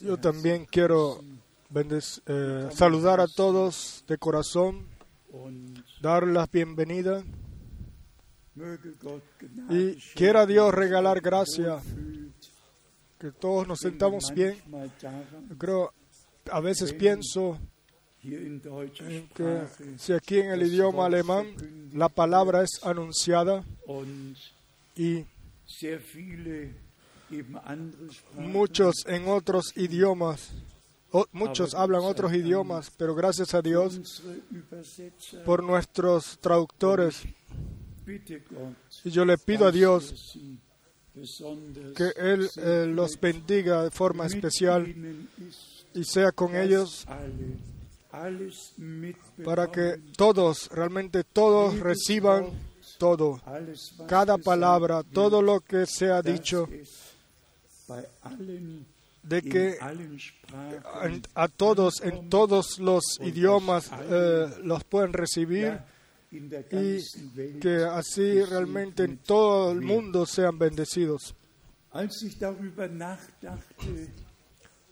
Yo también quiero eh, saludar a todos de corazón, dar la bienvenida y quiera Dios regalar gracia, que todos nos sentamos bien. Creo, a veces pienso en que si aquí en el idioma alemán la palabra es anunciada y muchos en otros idiomas, muchos hablan otros idiomas, pero gracias a Dios por nuestros traductores. Y yo le pido a Dios que Él eh, los bendiga de forma especial y sea con ellos para que todos, realmente todos reciban todo, cada palabra, todo lo que se ha dicho, de que a todos, en todos los idiomas, eh, los pueden recibir y que así realmente en todo el mundo sean bendecidos.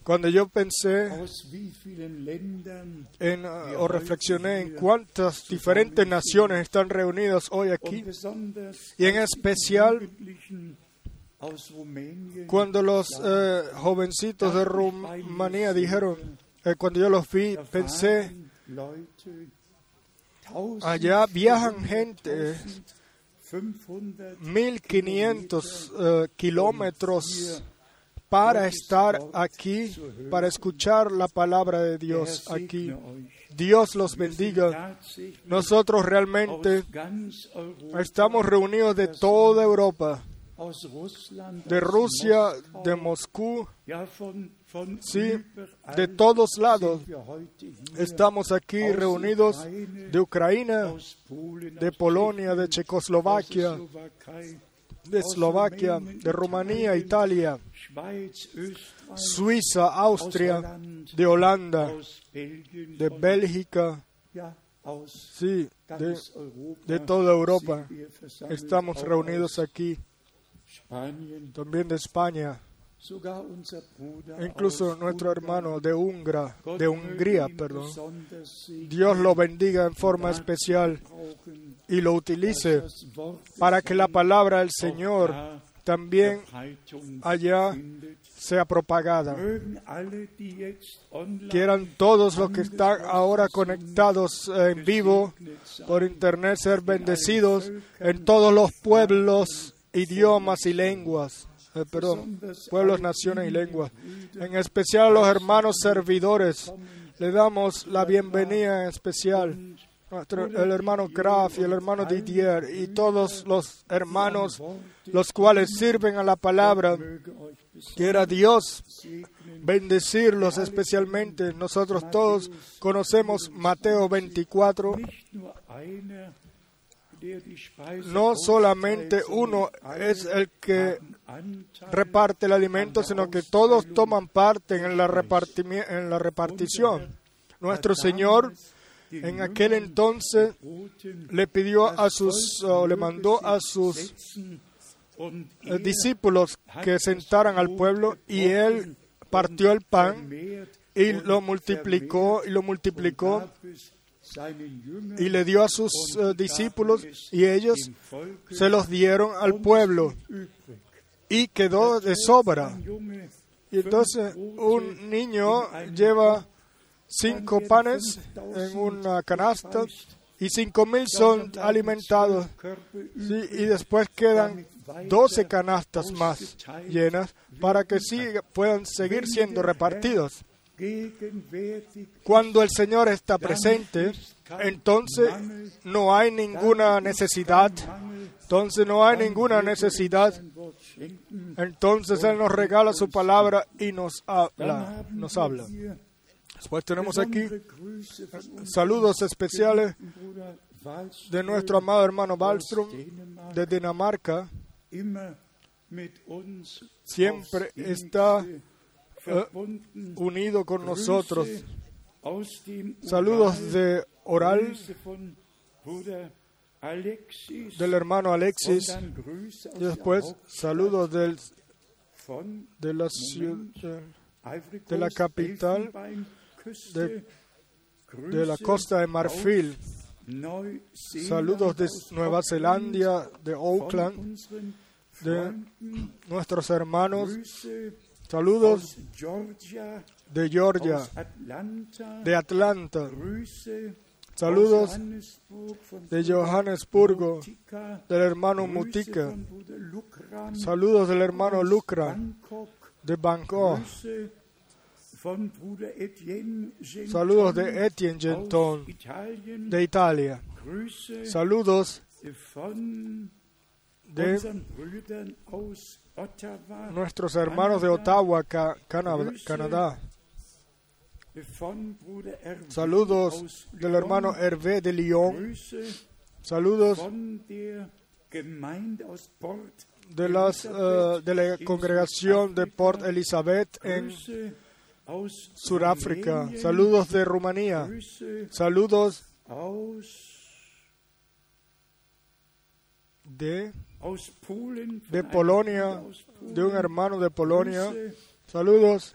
Cuando yo pensé en, o reflexioné en cuántas diferentes naciones están reunidas hoy aquí, y en especial cuando los eh, jovencitos de Rumanía dijeron, eh, cuando yo los vi, pensé, allá viajan gente 1500 uh, kilómetros para estar aquí, para escuchar la palabra de Dios aquí. Dios los bendiga. Nosotros realmente estamos reunidos de toda Europa, de Rusia, de Moscú, sí, de todos lados. Estamos aquí reunidos de Ucrania, de Polonia, de Checoslovaquia, de Eslovaquia, de Rumanía, Italia, Suiza, Austria, de Holanda, de Bélgica, sí, de, de toda Europa. Estamos reunidos aquí, también de España. Incluso nuestro hermano de, Ungra, de Hungría, perdón, Dios lo bendiga en forma especial y lo utilice para que la palabra del Señor también allá sea propagada. Quieran todos los que están ahora conectados en vivo por internet ser bendecidos en todos los pueblos, idiomas y lenguas. Eh, perdón, pueblos, naciones y lenguas. En especial a los hermanos servidores. Le damos la bienvenida en especial el hermano Graf y el hermano Didier y todos los hermanos los cuales sirven a la palabra. Quiera Dios bendecirlos especialmente. Nosotros todos conocemos Mateo 24. No solamente uno es el que reparte el alimento, sino que todos toman parte en la, repartición. Nuestro Señor en aquel entonces le pidió a sus, o le mandó a sus eh, discípulos que sentaran al pueblo y él partió el pan y lo multiplicó y lo multiplicó y le dio a sus eh, discípulos y ellos se los dieron al pueblo y quedó de sobra. Y entonces un niño lleva cinco panes en una canasta y cinco mil son alimentados. y después quedan doce canastas más llenas para que puedan seguir siendo repartidos. Cuando el Señor está presente, entonces no hay ninguna necesidad. Entonces no hay ninguna necesidad. Entonces Él nos regala su palabra y nos habla. Nos habla. Después tenemos aquí saludos especiales de nuestro amado hermano Wallström de Dinamarca. Siempre está unido con nosotros. Saludos de Oral del hermano Alexis y después saludos de la capital de, la costa de Marfil. Saludos de Nueva Zelanda, de Auckland, de nuestros hermanos. Saludos de Georgia, de Atlanta. Saludos de Johannesburgo, del hermano Mutika. Saludos del hermano Lucra, de Bangkok. Saludos de Etienne Genton, de Italia. Saludos de nuestros hermanos de Ottawa, Canadá. Saludos del hermano Hervé de Lyon. Saludos de, las, uh, de la congregación de Port Elizabeth en Sudáfrica. Saludos de Rumanía. Saludos de, de Polonia, de un hermano de Polonia. Saludos.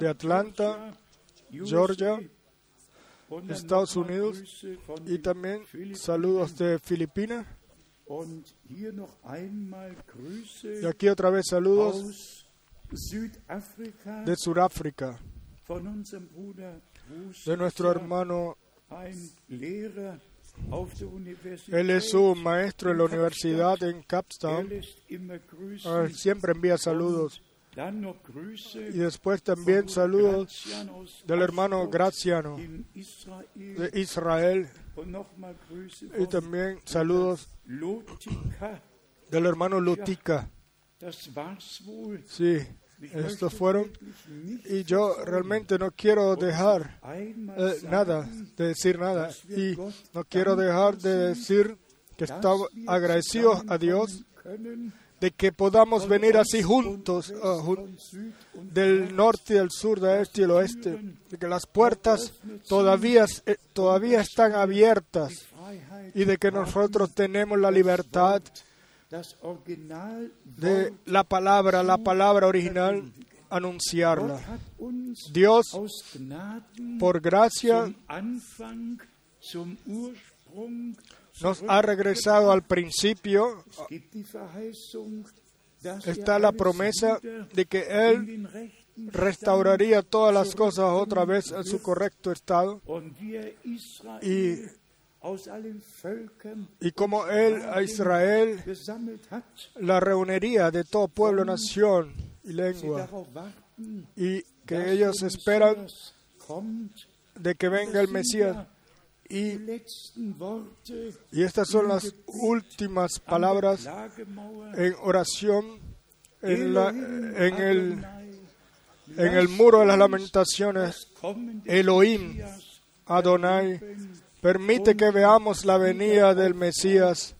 de Atlanta, Georgia, Estados Unidos. Y también saludos de Filipinas. Y aquí otra vez saludos de Sudáfrica, de nuestro hermano. Él es un maestro en la universidad en Capstown. Siempre envía saludos. Y después también saludos del hermano Graciano de Israel. Y también saludos del hermano Lutica. Sí, estos fueron. Y yo realmente no quiero dejar eh, nada, de decir nada. Y no quiero dejar de decir que estamos agradecidos a Dios de que podamos venir así juntos, uh, del norte y del sur, del este y el oeste, de que las puertas todavía, eh, todavía están abiertas y de que nosotros tenemos la libertad de la palabra, la palabra original, anunciarla. Dios, por gracia, nos ha regresado al principio. Está la promesa de que Él restauraría todas las cosas otra vez en su correcto estado. Y, y como Él a Israel la reuniría de todo pueblo, nación y lengua. Y que ellos esperan de que venga el Mesías y, estas son las últimas palabras en oración en, la, en, el, en el muro de las lamentaciones. Elohim, Adonai, permite que veamos la venida del Mesías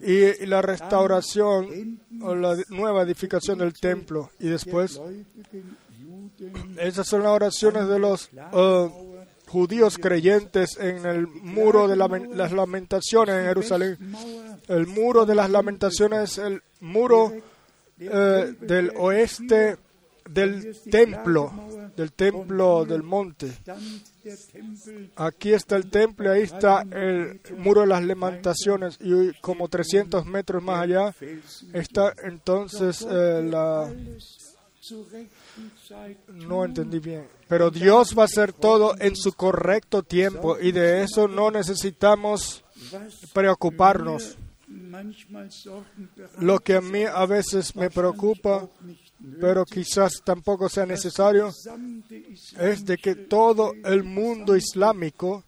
y la restauración o la nueva edificación del templo. Y después, esas son las oraciones de los uh, judíos creyentes en el muro de las lamentaciones en Jerusalén. El muro de las lamentaciones es el muro eh, del oeste del templo, del templo del monte. Aquí está el templo, ahí está el muro de las lamentaciones y como 300 metros más allá está entonces eh, la no entendí bien. Pero Dios va a hacer todo en su correcto tiempo y de eso no necesitamos preocuparnos. Lo que a mí a veces me preocupa, pero quizás tampoco sea necesario, es de que todo el mundo islámico,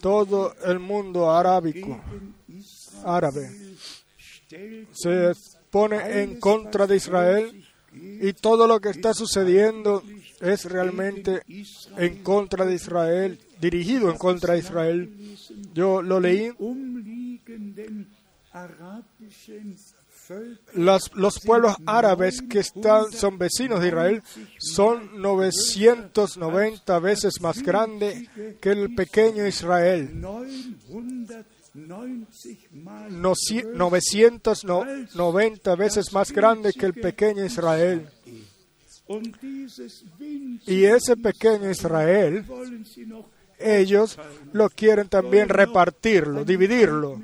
todo el mundo arábico, árabe, se pone en contra de Israel y todo lo que está sucediendo es realmente en contra de Israel, dirigido en contra de Israel. Yo lo leí. Los, los pueblos árabes que están, son vecinos de Israel son 990 veces más grandes que el pequeño Israel. 990 veces más grande que el pequeño Israel. Y ese pequeño Israel, ellos lo quieren también repartirlo, dividirlo,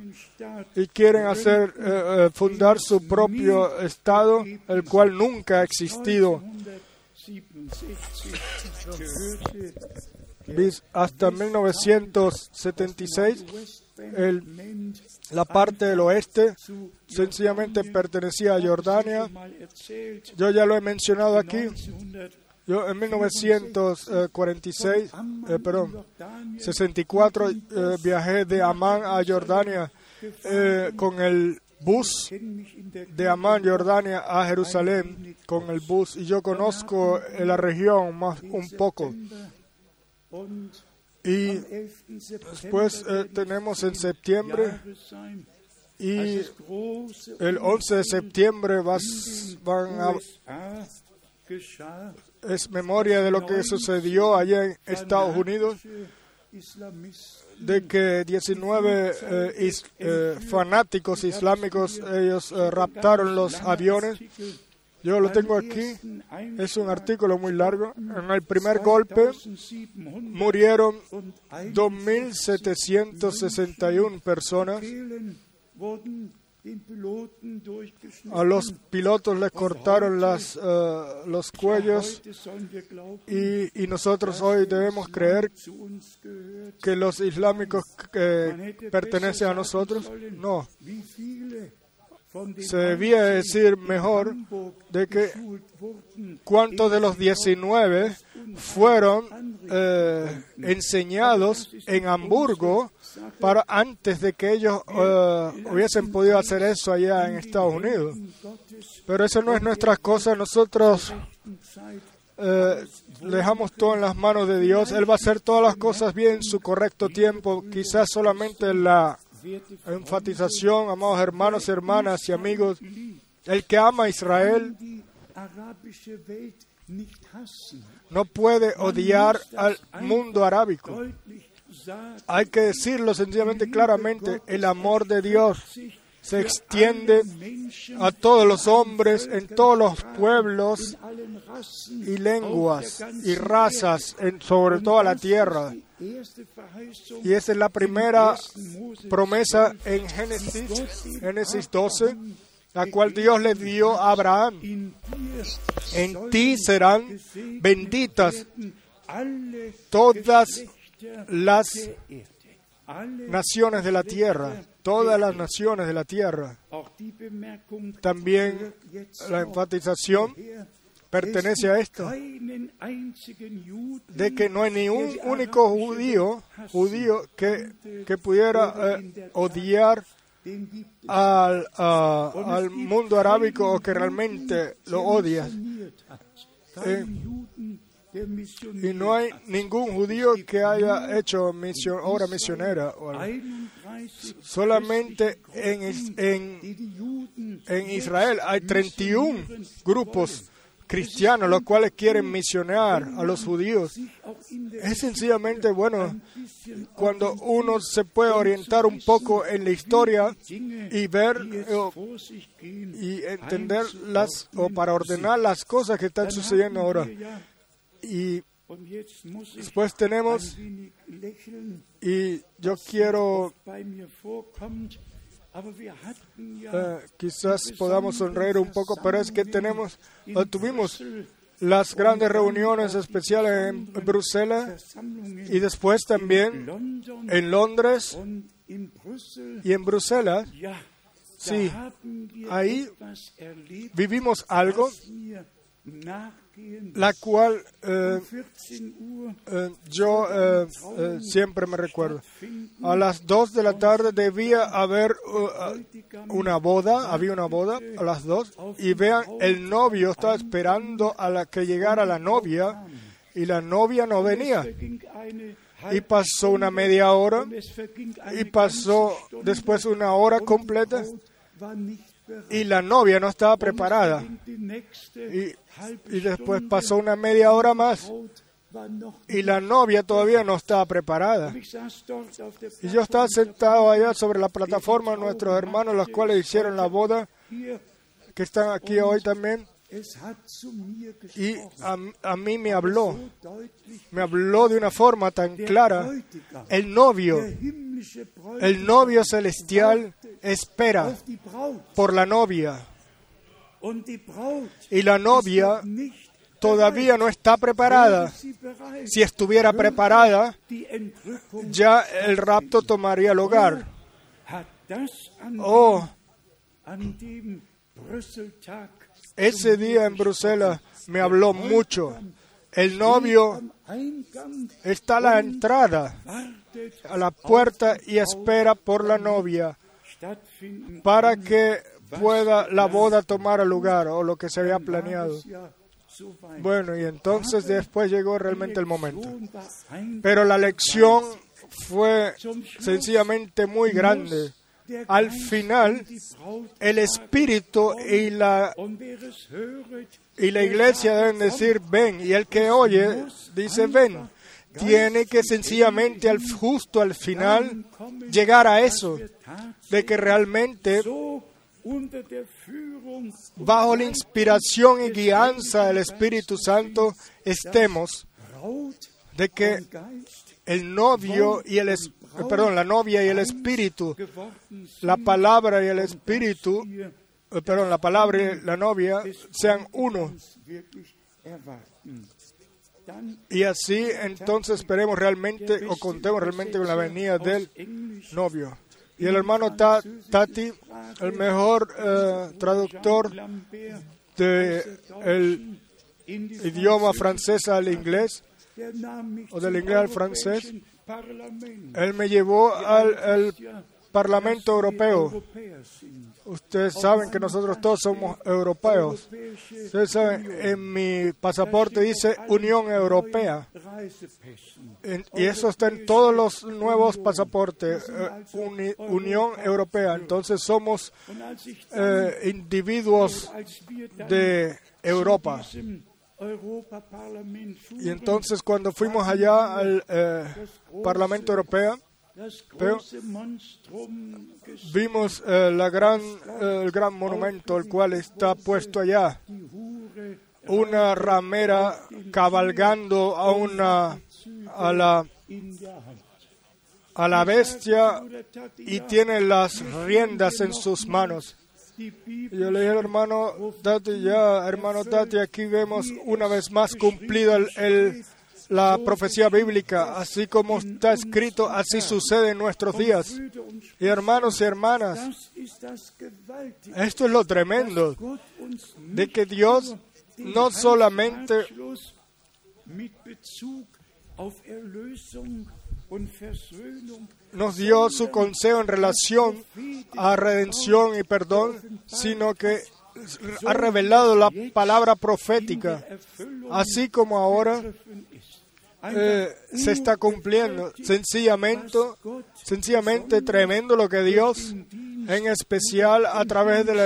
y quieren hacer eh, fundar su propio estado, el cual nunca ha existido hasta 1976 el, la parte del oeste sencillamente pertenecía a Jordania. Yo ya lo he mencionado aquí. Yo en 1946, eh, perdón, 64 eh, viajé de Amán a Jordania eh, con el bus de Amán, Jordania, a Jerusalén con el bus y yo conozco la región más un poco. Y después eh, tenemos en septiembre y el 11 de septiembre vas, van a, es memoria de lo que sucedió allá en Estados Unidos, de que 19 eh, eh, fanáticos islámicos ellos raptaron los aviones yo lo tengo aquí, es un artículo muy largo. En el primer golpe murieron 2.761 personas. A los pilotos les cortaron las, eh, los cuellos y, y, nosotros hoy debemos creer que los islámicos pertenecen a nosotros. No. se debía decir mejor de que cuántos de los 19 fueron eh, enseñados en Hamburgo para antes de que ellos eh, hubiesen podido hacer eso allá en Estados Unidos. Pero eso no es nuestra cosa. Nosotros eh, dejamos todo en las manos de Dios. Él va a hacer todas las cosas bien en su correcto tiempo. Quizás solamente la enfatización, amados hermanos, hermanas y amigos, el que ama a Israel no puede odiar al mundo arábico. Hay que decirlo sencillamente claramente, el amor de Dios se extiende a todos los hombres en todos los pueblos y lenguas y razas sobre toda la tierra. Y esa es la primera promesa en Génesis, Génesis 12, la cual Dios le dio a Abraham. En ti serán benditas todas las naciones de la tierra todas las naciones de la tierra. También la enfatización pertenece a esto, de que no hay ni un único judío, judío que, que pudiera eh, odiar al, al, mundo arábico o que realmente lo odia. Eh, y no hay ningún judío que haya hecho misión, obra misionera. Solamente en, en, en Israel hay 31 grupos cristianos los cuales quieren misionar a los judíos. Es sencillamente bueno cuando uno se puede orientar un poco en la historia y ver y entender las o para ordenar las cosas que están sucediendo ahora. Y después tenemos, y yo quiero, eh, quizás podamos sonreír un poco, pero es que tenemos, tuvimos las grandes reuniones especiales en Bruselas y después también en Londres y en Bruselas. Sí, ahí vivimos algo la cual eh, eh, yo eh, siempre me recuerdo. A las dos de la tarde debía haber una boda, había una boda a las dos, y vean, el novio estaba esperando a la que llegara la novia, y la novia no venía. Y pasó una media hora, y pasó después una hora completa, y la novia no estaba preparada. Y, después pasó una media hora más y la novia todavía no estaba preparada. Y yo estaba sentado allá sobre la plataforma, nuestros hermanos, los cuales hicieron la boda, que están aquí hoy también. Y a, a, mí me habló, me habló de una forma tan clara. El novio, el novio celestial espera por la novia. Y la novia todavía no está preparada. Si estuviera preparada, ya el rapto tomaría lugar. Oh, ese día en Bruselas me habló mucho. El novio está a la entrada, a la puerta y espera por la novia para que pueda la boda tomar lugar o lo que se había planeado. Bueno, y entonces después llegó realmente el momento. Pero la lección fue sencillamente muy grande. Al final, el Espíritu y la, y la iglesia deben decir, ven, y el que oye dice, ven. Tiene que sencillamente al justo al final llegar a eso, de que realmente bajo la inspiración y guianza del Espíritu Santo estemos de que el novio y el perdón, la novia y el espíritu, la palabra y el espíritu, perdón, la palabra y la novia sean uno. Y así entonces esperemos realmente o contemos realmente con la venida del novio. Y el hermano Tati, el mejor eh, traductor del idioma francés al inglés, o del inglés al francés, él me llevó al, Parlamento Europeo. Ustedes saben que nosotros todos somos europeos. Ustedes saben, en mi pasaporte dice Unión Europea. y eso está en todos los nuevos pasaportes. Eh, Unión Europea. Entonces somos eh, individuos de Europa. Y entonces cuando fuimos allá al eh, Parlamento Europeo, vimos eh, la gran, eh, el gran monumento, el cual está puesto allá. Una ramera cabalgando a una a la a la bestia y tiene las riendas en sus manos. Yo le dije al hermano Tati, ya, hermano Tati, aquí vemos una vez más cumplida el, la profecía bíblica, así como está escrito, así sucede en nuestros días. Y hermanos y hermanas, esto es lo tremendo, de que Dios no solamente nos dio su consejo en relación a redención y perdón, sino que ha revelado la palabra profética, así como ahora eh, se está cumpliendo. Sencillamente, sencillamente tremendo lo que Dios, en especial a través del,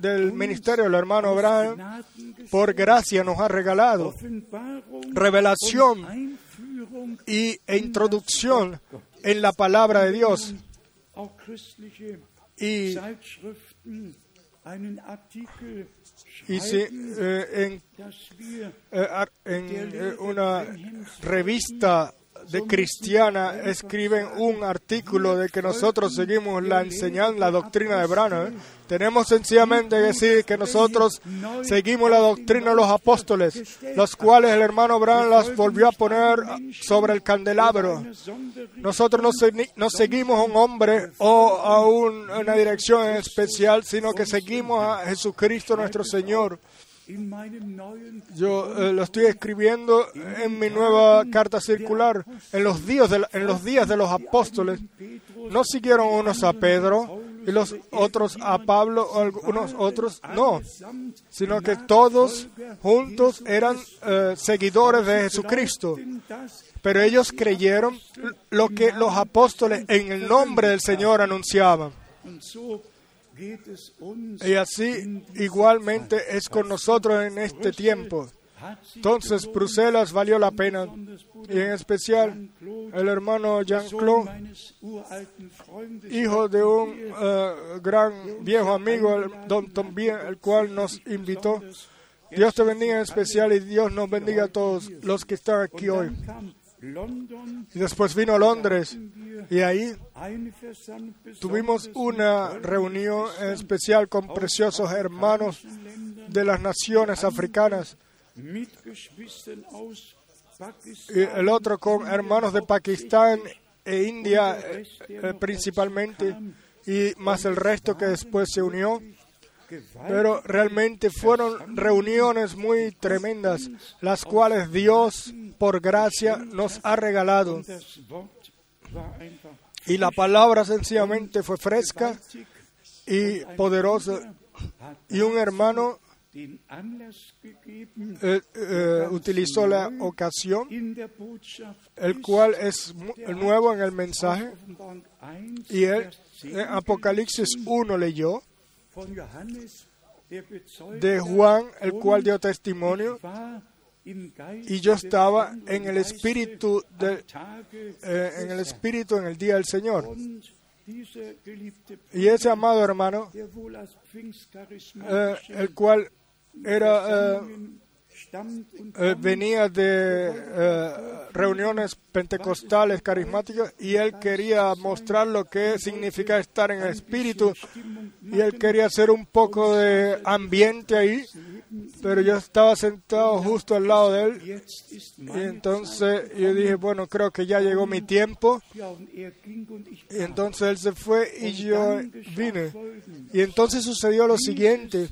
del ministerio del hermano Abraham, por gracia nos ha regalado. Revelación y, e introducción en la palabra de Dios. Y, y si eh, en, eh, en eh, una revista de cristiana escriben un artículo de que nosotros seguimos la enseñanza, la doctrina de Branham, tenemos sencillamente que decir que nosotros seguimos la doctrina de los apóstoles, los cuales el hermano Branham las volvió a poner sobre el candelabro. Nosotros no, seguimos a un hombre o a una dirección especial, sino que seguimos a Jesucristo nuestro Señor. Yo eh, lo estoy escribiendo en mi nueva carta circular. En los días de, los apóstoles, no siguieron unos a Pedro y los otros a Pablo o algunos otros, no, sino que todos juntos eran eh, seguidores de Jesucristo. Pero ellos creyeron lo que los apóstoles en el nombre del Señor anunciaban. Y así igualmente es con nosotros en este tiempo. Entonces Bruselas valió la pena y en especial el hermano Jean-Claude, hijo de un eh, gran viejo amigo, el don también, el cual nos invitó. Dios te bendiga en especial y Dios nos bendiga a todos los que están aquí hoy. Y después vino Londres y ahí tuvimos una reunión especial con preciosos hermanos de las naciones africanas y el otro con hermanos de Pakistán e India eh, principalmente y más el resto que después se unió. Pero realmente fueron reuniones muy tremendas, las cuales Dios, por gracia, nos ha regalado. Y la palabra sencillamente fue fresca y poderosa. Y un hermano eh, eh, utilizó la ocasión, el cual es nuevo en el mensaje, y él en Apocalipsis 1 leyó de Juan, el cual dio testimonio, y yo estaba en el espíritu de, eh, en el espíritu en el día del Señor. Y ese amado hermano, el cual era eh, eh, venía de eh, reuniones pentecostales carismáticas y él quería mostrar lo que significa estar en el espíritu y él quería hacer un poco de ambiente ahí pero yo estaba sentado justo al lado de él. Y entonces yo dije bueno creo que ya llegó mi tiempo y entonces él se fue y yo vine. Y entonces sucedió lo siguiente.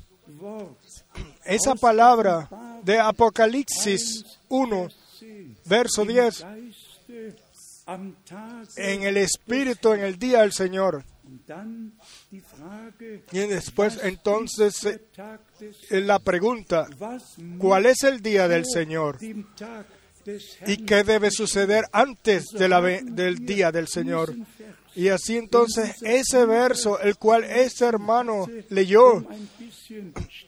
Esa palabra de Apocalipsis 1, verso 10, en el Espíritu en el día del Señor. Y después entonces eh, la pregunta, ¿cuál es el día del Señor? ¿Y qué debe suceder antes de la, del día del Señor? Y así entonces ese verso, el cual ese hermano leyó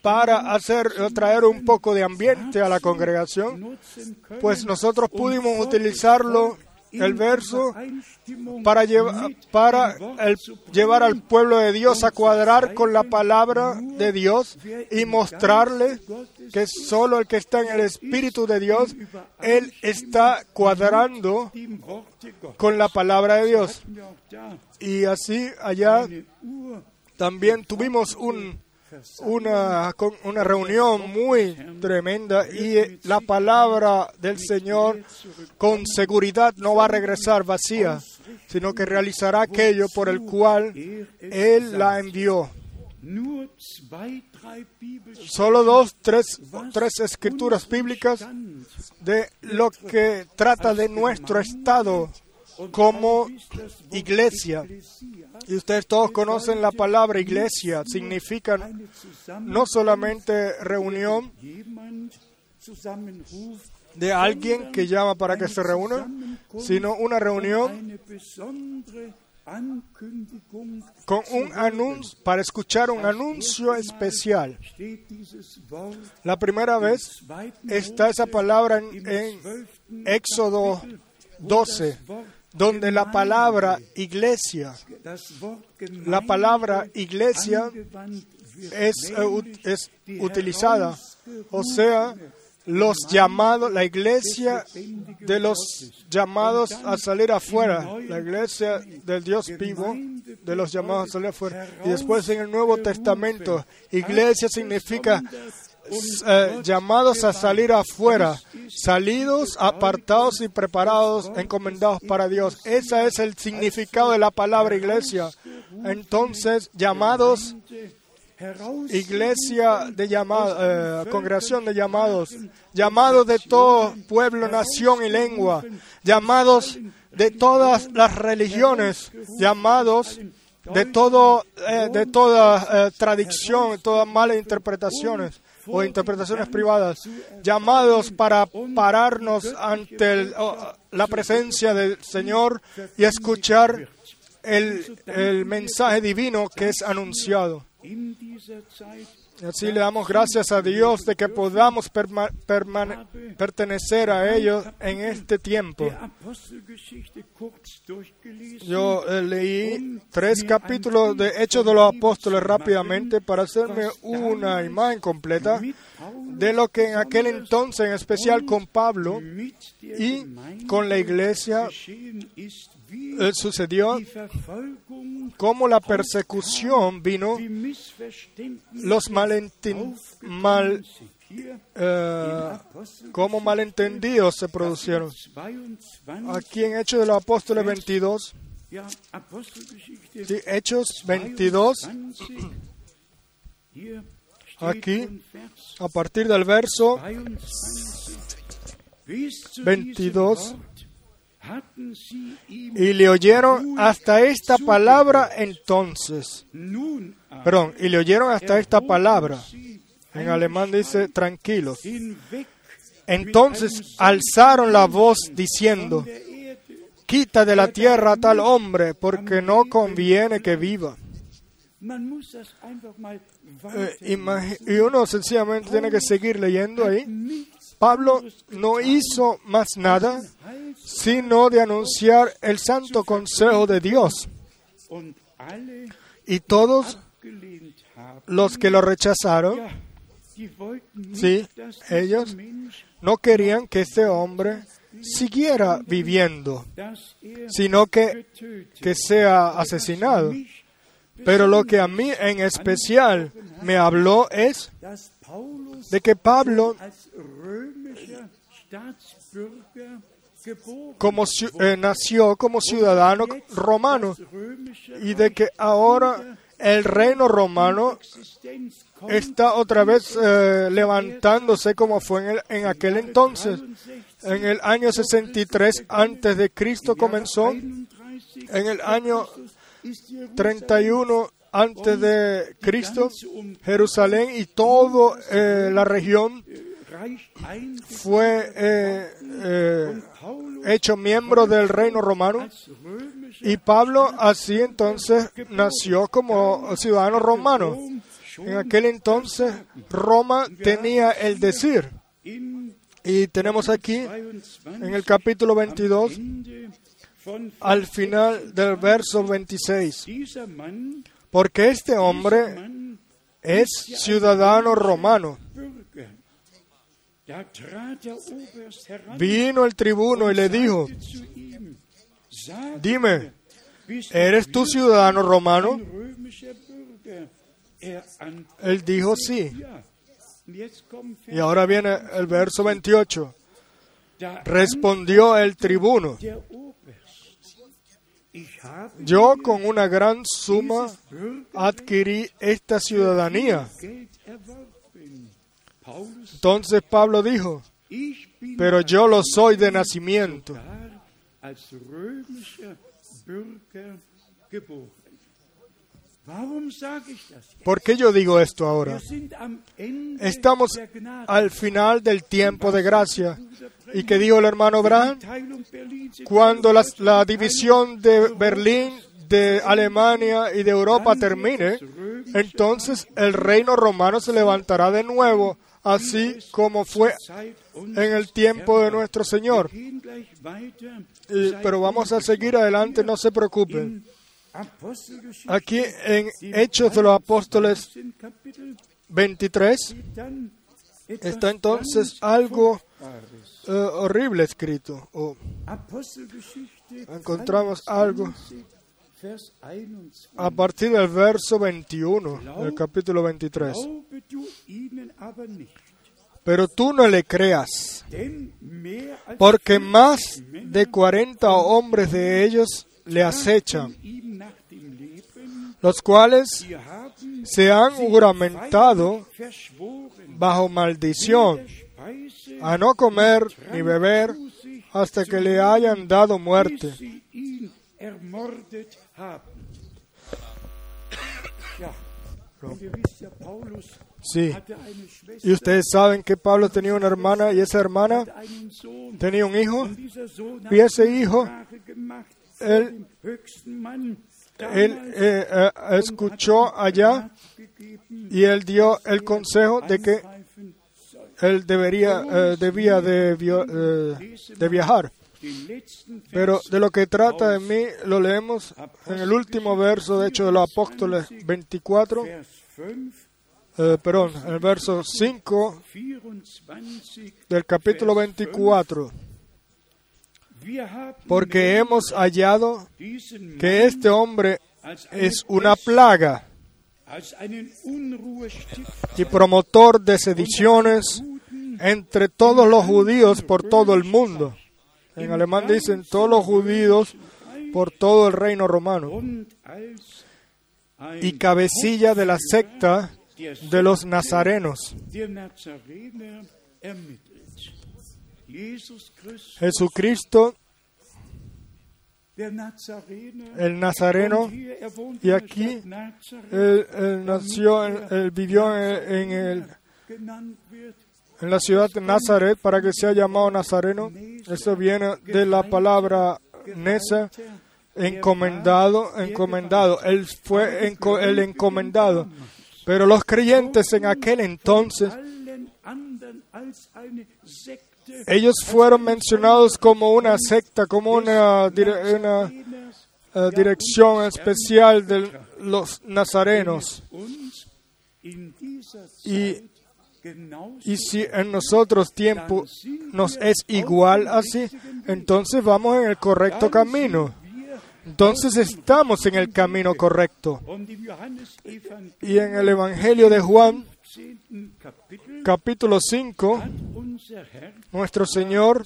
para hacer traer un poco de ambiente a la congregación, pues nosotros pudimos utilizarlo el verso para, llevar, para llevar al pueblo de Dios a cuadrar con la palabra de Dios y mostrarle que solo el que está en el Espíritu de Dios, Él está cuadrando con la palabra de Dios. Y así allá también tuvimos un, una, una reunión muy tremenda y la palabra del Señor con seguridad no va a regresar vacía, sino que realizará aquello por el cual Él la envió. Solo dos, tres, tres escrituras bíblicas de lo que trata de nuestro estado como iglesia. Y ustedes todos conocen la palabra iglesia. Significa no solamente reunión de alguien que llama para que se reúna, sino una reunión con un anuncio para escuchar un anuncio especial. La primera vez está esa palabra en, en Éxodo 12, donde la palabra iglesia, la palabra iglesia es, eh, es utilizada, o sea, los llamados, la iglesia de los llamados a salir afuera, la iglesia del Dios vivo, de los llamados a salir afuera. Y después en el Nuevo Testamento, iglesia significa eh, llamados a salir afuera, salidos, apartados y preparados, encomendados para Dios. Ese es el significado de la palabra iglesia. Entonces, llamados, iglesia de llamados, eh, congregación de llamados, llamados de todo pueblo, nación y lengua, llamados de todas las religiones, llamados de todo, eh, de toda tradición, de todas malas interpretaciones o interpretaciones privadas, llamados para pararnos ante la presencia del Señor y escuchar el, el mensaje divino que es anunciado. Así le damos gracias a Dios de que podamos pertenecer a ellos en este tiempo. Yo eh, leí tres capítulos de Hechos de los Apóstoles rápidamente para hacerme una imagen completa de lo que en aquel entonces, en especial con Pablo y con la iglesia, eh, sucedió cómo la persecución vino, los malenten- mal, eh, cómo malentendidos se produjeron. 22, Aquí en Hechos de los Apóstoles 22, ja, Apostelgeschichte sí, Hechos 22, 22. Hier steht Aquí. a partir del verso 22. Y le oyeron hasta esta palabra entonces. Perdón, y le oyeron hasta esta palabra. En alemán dice tranquilos. Entonces alzaron la voz diciendo, quita de la tierra a tal hombre, porque no conviene que viva. Eh, y uno sencillamente tiene que seguir leyendo ahí. Pablo no hizo más nada sino de anunciar el santo consejo de Dios. Y todos los que lo rechazaron Sí, ellos no querían que este hombre siguiera viviendo, sino que, que sea asesinado. Pero lo que a mí en especial me habló es de que Pablo, como eh, nació como ciudadano romano, y de que ahora el reino romano está otra vez eh, levantándose como fue en, el- en aquel entonces. 63, En el año 63 antes de Cristo comenzó, 31 en el año ist Jerusalem 31 antes de Cristo, Jerusalén y toda eh, la región fue eh, eh, hecho miembro del reino romano. Y Pablo así entonces nació como ciudadano romano. En aquel entonces Roma tenía el decir. Y tenemos aquí 22 en el capítulo 22 Ende von al final del verso 26, dieser Mann, porque este hombre es ciudadano romano. Vino el tribuno y le dijo, dime, ¿eres tú ciudadano romano? Él dijo sí. Y ahora viene el verso 28. da Respondió el tribuno, yo con una gran suma adquirí esta ciudadanía. Entonces Pablo dijo, pero yo lo soy de nacimiento. ¿Por qué yo digo esto ahora? Estamos al final del tiempo de gracia. ¿Y qué dijo el hermano in Cuando la, división de Berlín, de Alemania y de Europa termine, entonces el reino romano se levantará de nuevo, así como fue en el tiempo de nuestro Señor. pero vamos a seguir adelante, no se preocupen. Aquí en Hechos de los Apóstoles 15 Kapitel 23 dann etwas está entonces algo. Eh, horrible escrito. o encontramos algo 20, Vers 21. a partir del verso 21 del capítulo 23. Glaube du ihnen aber nicht, Pero tú no le creas, porque más de 40 hombres de ellos le acechan, los cuales se han juramentado bajo maldición a no comer ni beber hasta que le hayan dado muerte. Sí. Y ustedes saben que Pablo tenía una hermana y esa hermana tenía un hijo y ese hijo, él- él eh, eh, escuchó allá y él dio el consejo de que él debería, eh, debía eh, de viajar. Pero de lo que trata de mí lo leemos en el último verso, de hecho, de los apóstoles 24, Vers 5, eh, perdón, el verso 5 24. del capítulo 24. Wir haben Porque hemos hallado que este hombre es una plaga y promotor de sediciones entre todos los judíos por todo el mundo. En alemán dicen todos los judíos por todo el reino romano. Y cabecilla de la secta de los nazarenos. Jesucristo, el nazareno, y aquí, él, él nació, en- él vivió en, el, en la ciudad de Nazaret para que sea llamado nazareno. Eso viene de la palabra Nesa, encomendado, encomendado. Él fue el encomendado. Pero los creyentes en aquel entonces, ellos fueron mencionados como una secta, como una, eh, dirección especial de los nazarenos. Y, y si en nosotros tiempo nos es igual así, entonces vamos en el correcto camino. Entonces estamos en el camino correcto. Y en el Evangelio de Juan, 10. Kapitel capítulo 5, hat unser Herr nuestro Señor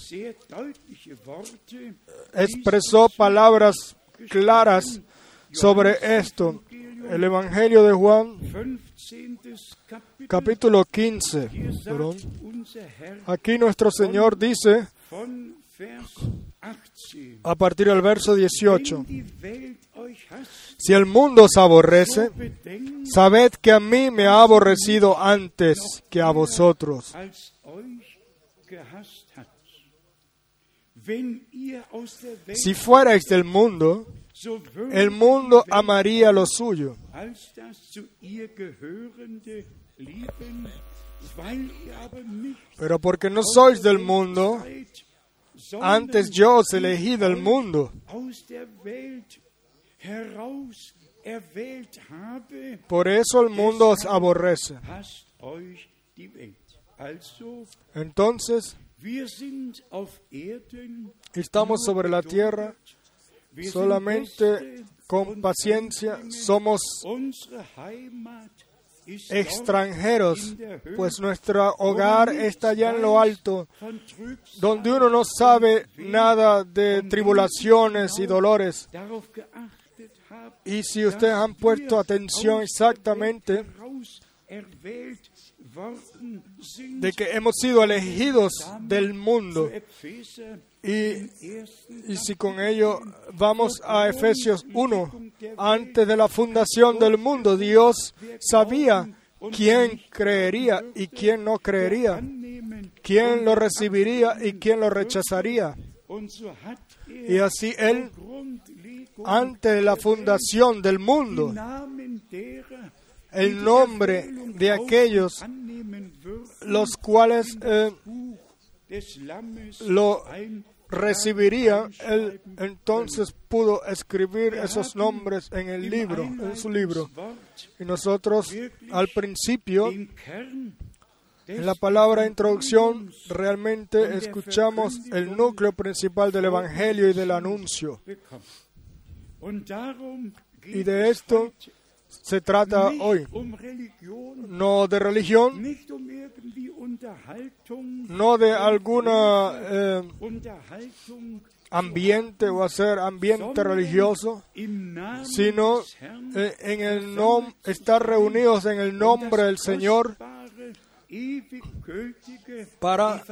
expresó palabras claras sobre esto. El Evangelio de Juan, 15. Kapitel capítulo 15. hier sagt perdón. unser Herr Aquí nuestro Señor dice, von Vers 18 a partir del verso 18, Wenn die Welt euch hasst, si el mundo os aborrece, sabed que a mí me ha aborrecido antes que a vosotros. Si fuerais del mundo, el mundo amaría lo suyo. Pero porque no sois del mundo, antes yo os elegí del mundo. Por eso el mundo os aborrece. Entonces, estamos sobre la tierra solamente con paciencia. Somos extranjeros, pues nuestro hogar está allá en lo alto, donde uno no sabe nada de tribulaciones y dolores. Y si ustedes han puesto atención exactamente de que hemos sido elegidos del mundo y, y si con ello vamos a Efesios 1, antes de la fundación del mundo, Dios sabía quién creería y quién no creería, quién lo recibiría y quién lo rechazaría. Y así Él, antes de la fundación del mundo, el nombre de aquellos los cuales eh, lo recibiría, él entonces pudo escribir esos nombres en el libro, en su libro. Y nosotros al principio, en la palabra introducción, realmente escuchamos el núcleo principal del Evangelio y del anuncio. Y de es esto se trata hoy, um no de religión, um no de alguna eh, ambiente o hacer ambiente religioso, sino eh, en el nom estar reunidos en el nombre del Señor para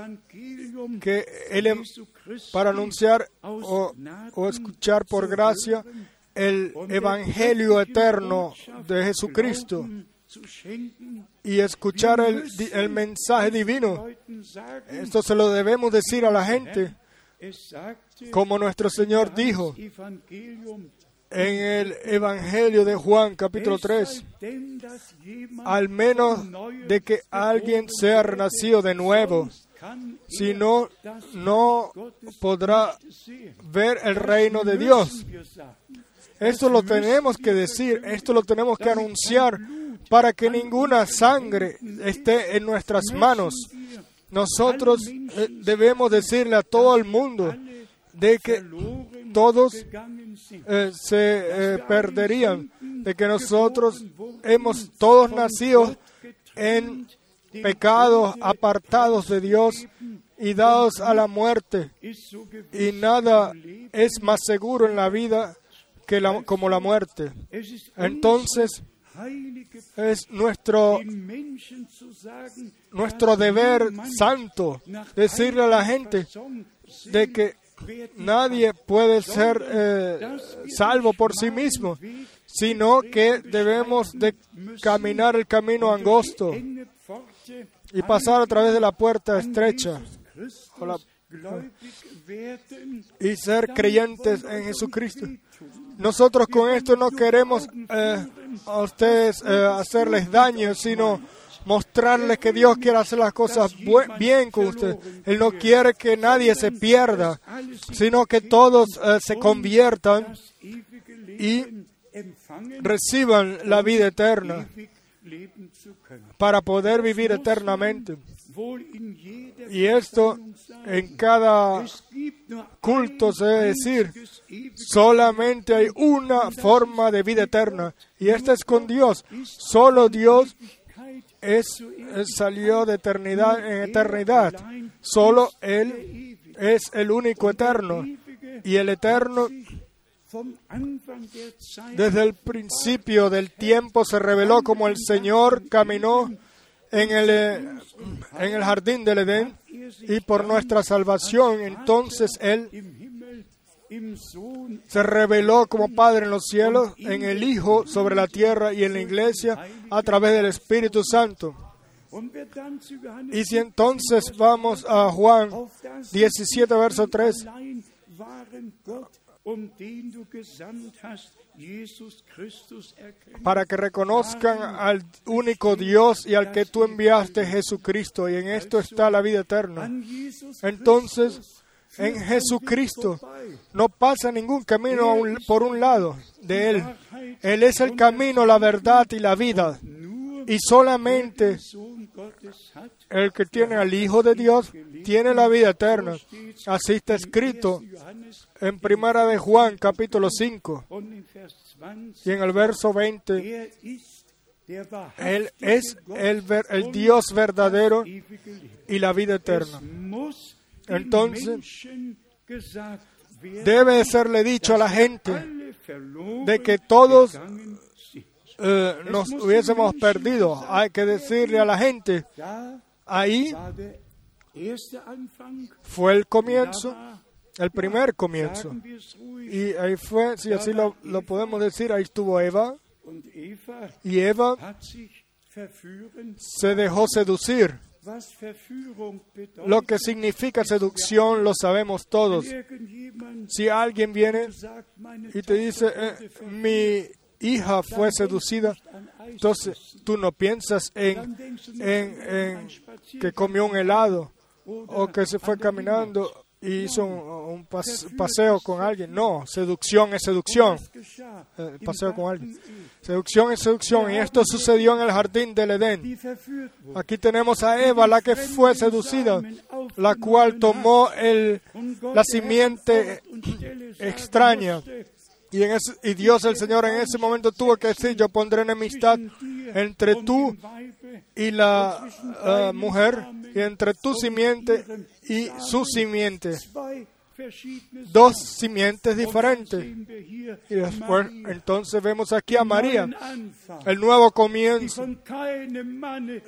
que Christi para anunciar o, o escuchar por gracia el Evangelio eterno de Jesucristo y escuchar el, el mensaje divino. Esto se lo debemos decir a la gente, como nuestro Señor dijo, en el Evangelio de Juan capítulo 3, al menos de que alguien sea nacido de nuevo, si no, no podrá ver el reino de Dios. Esto lo tenemos que decir, esto lo tenemos que anunciar para que ninguna sangre esté en nuestras manos. Nosotros eh, debemos decirle a todo el mundo de que todos eh, se eh, perderían, de que nosotros hemos todos nacido en pecados apartados de Dios y dados a la muerte. Y nada es más seguro en la vida que la, como la muerte. Entonces, es nuestro, nuestro deber santo decirle a la gente de que nadie puede ser eh, salvo por sí mismo, sino que debemos de caminar el camino angosto y pasar a través de la puerta estrecha y ser creyentes en Jesucristo. Nosotros con esto no queremos eh, a ustedes eh, hacerles daño, sino mostrarles que Dios quiere hacer las cosas bien con ustedes. Él no quiere que nadie se pierda, sino que todos eh, se conviertan y reciban la vida eterna para poder vivir eternamente. Y esto en cada culto se debe decir, solamente hay una forma de vida eterna y esta es con Dios. Solo Dios es, salió de eternidad en eternidad. Solo Él es el único eterno y el eterno desde el principio del tiempo se reveló como el Señor caminó en el, eh, en el jardín del Edén y por nuestra salvación, entonces Él se reveló como Padre en los cielos, en el Hijo sobre la tierra y en la iglesia a través del Espíritu Santo. Y si entonces vamos a Juan 17, verso 3, para que reconozcan al único Dios y al que tú enviaste Jesucristo, y en esto está la vida eterna. Entonces, en Jesucristo no pasa ningún camino por un lado de Él. Él es el camino, la verdad y la vida. Y solamente el que tiene al Hijo de Dios tiene la vida eterna. Así está escrito en Primera de Juan, capítulo 5, y en el verso 20, Él es el, el Dios verdadero y la vida eterna. Entonces, debe serle dicho a la gente de que todos eh, nos hubiésemos perdido. Hay que decirle a la gente, ahí fue el comienzo el primer comienzo. Y ahí fue, si así lo, podemos decir, ahí estuvo Eva. Y Eva se dejó seducir. Lo que significa seducción lo sabemos todos. Si alguien viene y te dice, eh, mi hija fue seducida, entonces tú no piensas en, en, en que comió un helado o que se fue caminando hizo un, paseo con alguien. No, seducción es seducción. Eh, paseo con alguien. Seducción es seducción. Y esto sucedió en el jardín del Edén. Aquí tenemos a Eva, la que fue seducida, la cual tomó el, la simiente extraña. Y, en y Dios el Señor en ese momento tuvo que decir, yo pondré enemistad entre tú y la uh, mujer, y entre tu simiente y su simiente. Dos simientes diferentes. Y después, entonces vemos aquí a María, el nuevo comienzo,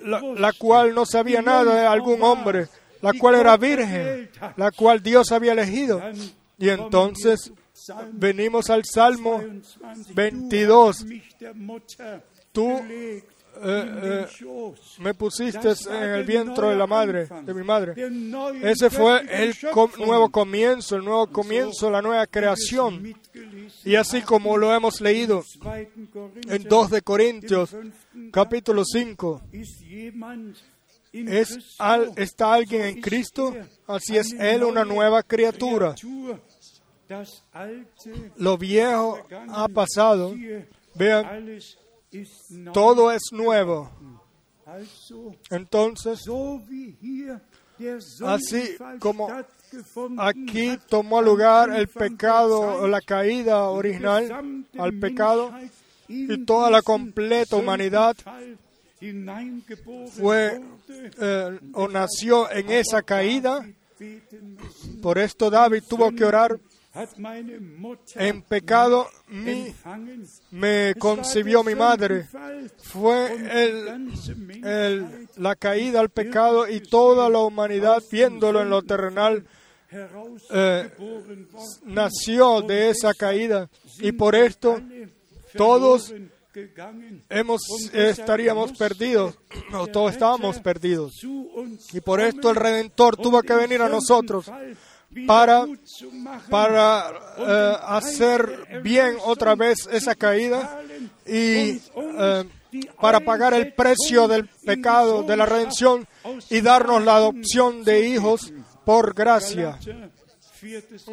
la, la cual no sabía nada de algún hombre, la cual era virgen, la cual Dios había elegido. Y entonces venimos al Salmo 22. Tú eh, me pusiste en el vientre de la madre, de mi madre. Ese fue el nuevo comienzo, el nuevo comienzo, la nueva creación. Y así como lo hemos leído en 2 de Corintios, capítulo 5, ¿Es ¿Está alguien en Cristo? Así es Él una nueva criatura. Lo viejo ha pasado. Vean, todo es nuevo. Entonces, así como aquí tomó lugar el pecado, la caída original al pecado y toda la completa humanidad fue eh, o nació en esa caída. Por esto David tuvo que orar. En pecado me concibió mi madre. Fue el, la caída al pecado y toda la humanidad viéndolo en lo terrenal. Eh, nació de esa caída y por esto todos hemos, estaríamos perdidos, o todos estábamos perdidos. Y por esto el Redentor tuvo que venir a nosotros para, para eh, hacer bien otra vez esa caída y eh, para pagar el precio del pecado, de la redención y darnos la adopción de hijos por gracia.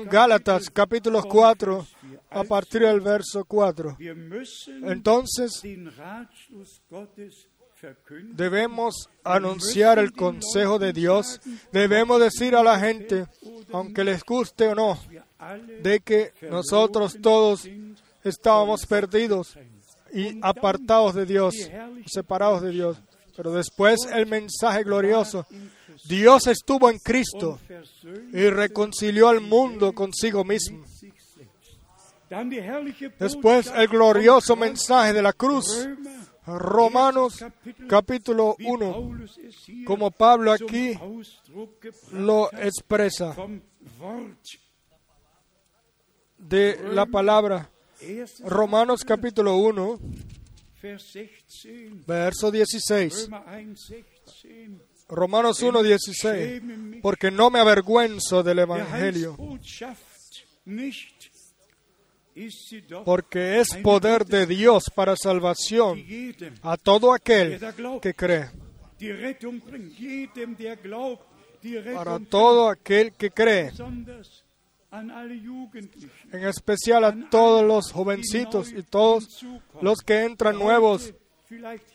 Gálatas capítulo 4, a partir del verso 4. Entonces, debemos anunciar el consejo de Dios, debemos decir a la gente, aunque les guste o no, de que nosotros todos estábamos perdidos y apartados de Dios, separados de Dios. Pero después el mensaje glorioso Dios estuvo en Cristo y reconcilió al mundo consigo mismo. Después el glorioso mensaje de la cruz, Romanos capítulo 1, como Pablo aquí lo expresa de la palabra. Romanos capítulo 1, verso 16. Romanos 1:16, porque no me avergüenzo del Evangelio, porque es poder de Dios para salvación a todo aquel que cree. Para todo aquel que cree. En especial a todos los jovencitos y todos los que entran nuevos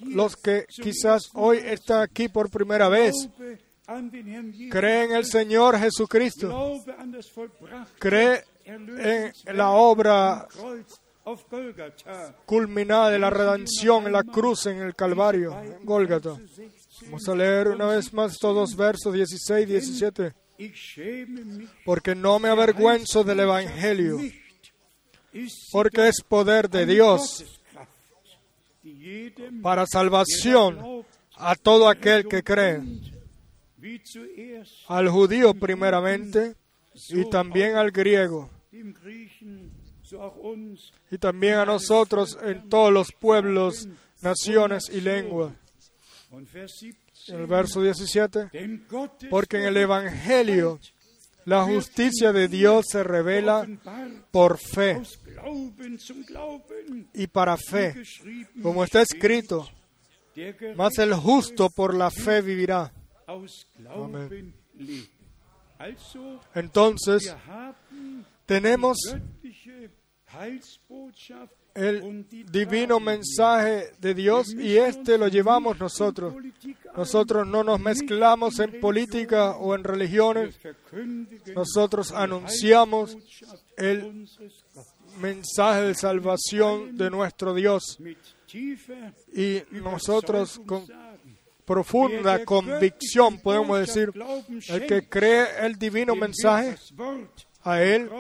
los que quizás hoy están aquí por primera vez, creen en el Señor Jesucristo, cree en la obra culminada de la redención en la cruz en el Calvario, en Gólgata. Vamos a leer una vez más estos dos versos 16 y 17. Porque no me avergüenzo del Evangelio, porque es poder de Dios para salvación a todo aquel que cree, al judío primeramente y también al griego, y también a nosotros en todos los pueblos, naciones y lenguas. En el verso 17, porque en el Evangelio la justicia de Dios se revela por fe y para fe, como está escrito, más el justo por la fe vivirá. Entonces, tenemos el divino mensaje de Dios y este lo llevamos nosotros. Nosotros no nos mezclamos en política o en religiones. Nosotros anunciamos el mensaje de salvación de nuestro Dios. Y nosotros con profunda convicción podemos decir, el que cree el divino mensaje, a él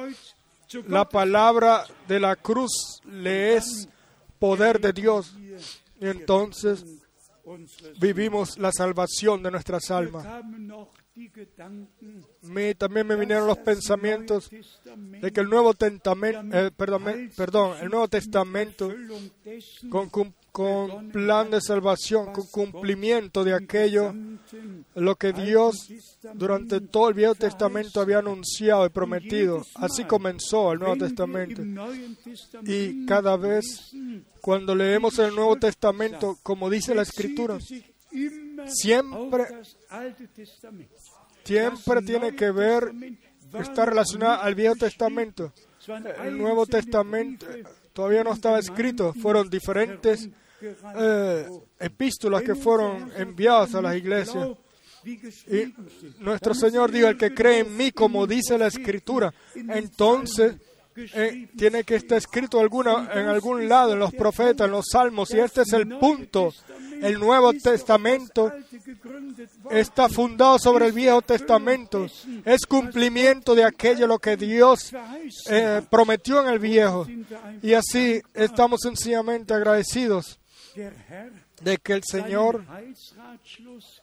la palabra de la cruz le es poder de Dios. Y entonces vivimos la salvación de nuestras almas. Me, también me vinieron los pensamientos de que el Nuevo Testamento, eh, perdón, perdón, el Nuevo Testamento con plan de salvación, con cumplimiento de aquello, lo que Dios durante todo el Viejo Testamento había anunciado y prometido. Así comenzó el Nuevo Testamento. Y cada vez cuando leemos el Nuevo Testamento, como dice la Escritura, siempre, siempre tiene que ver, está relacionado al Viejo Testamento. El Nuevo Testamento todavía no estaba escrito, fueron diferentes eh, epístolas que fueron enviadas a las iglesias. Y nuestro Señor dijo, el que cree en mí, como dice la Escritura, entonces eh, tiene que estar escrito alguna, en algún lado, en los profetas, en los salmos, y este es el punto. El Nuevo Testamento está fundado sobre el Viejo Testamento. Es cumplimiento de aquello lo que Dios eh, prometió en el Viejo. Y así estamos sencillamente agradecidos de que el Señor,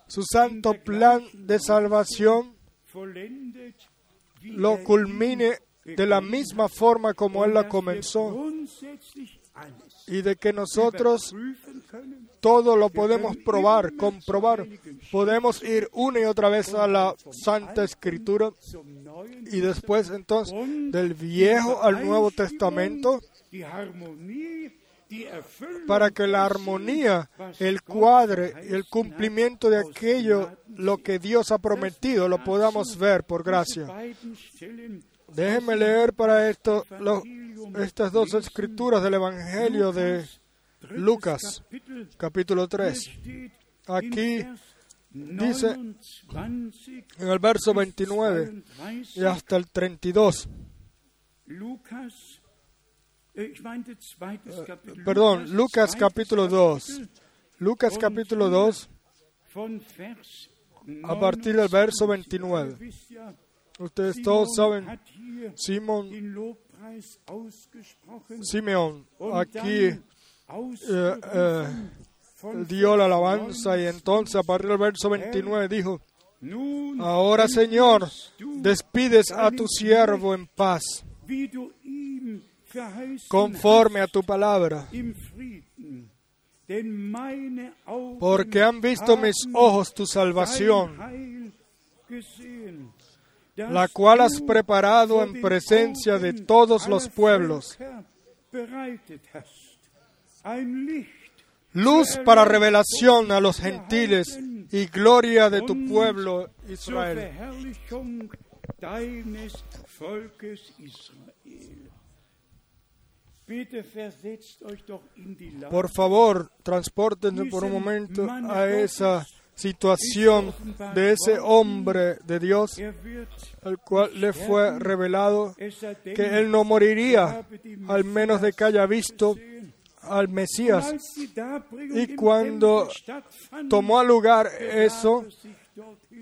su santo plan de salvación, lo culmine de la misma forma como Él la comenzó y de que nosotros todo lo podemos probar, comprobar. Podemos ir una y otra vez a la Santa Escritura y después entonces del Viejo al Nuevo Testamento para que la armonía, el cuadre el cumplimiento de aquello, lo que Dios ha prometido, lo podamos ver por gracia. Déjenme leer para esto estas dos escrituras del Evangelio de Lucas, capítulo 3. Aquí dice en el verso 29 y hasta el 32. Perdón, Lucas capítulo 2. Lucas capítulo 2, a partir del verso 29. Ustedes todos saben, Simón, Simeón, aquí eh, eh, dio la alabanza y entonces a partir del verso 29 dijo, ahora Señor, despides a tu siervo en paz, conforme a tu palabra, porque han visto mis ojos tu salvación la cual has preparado en presencia de todos los pueblos. Luz para revelación a los gentiles y gloria de tu pueblo Israel. Por favor, transportense por un momento a esa situación de ese hombre de Dios, al cual le fue revelado que él no moriría, al menos de que haya visto al Mesías. Y cuando tomó lugar eso,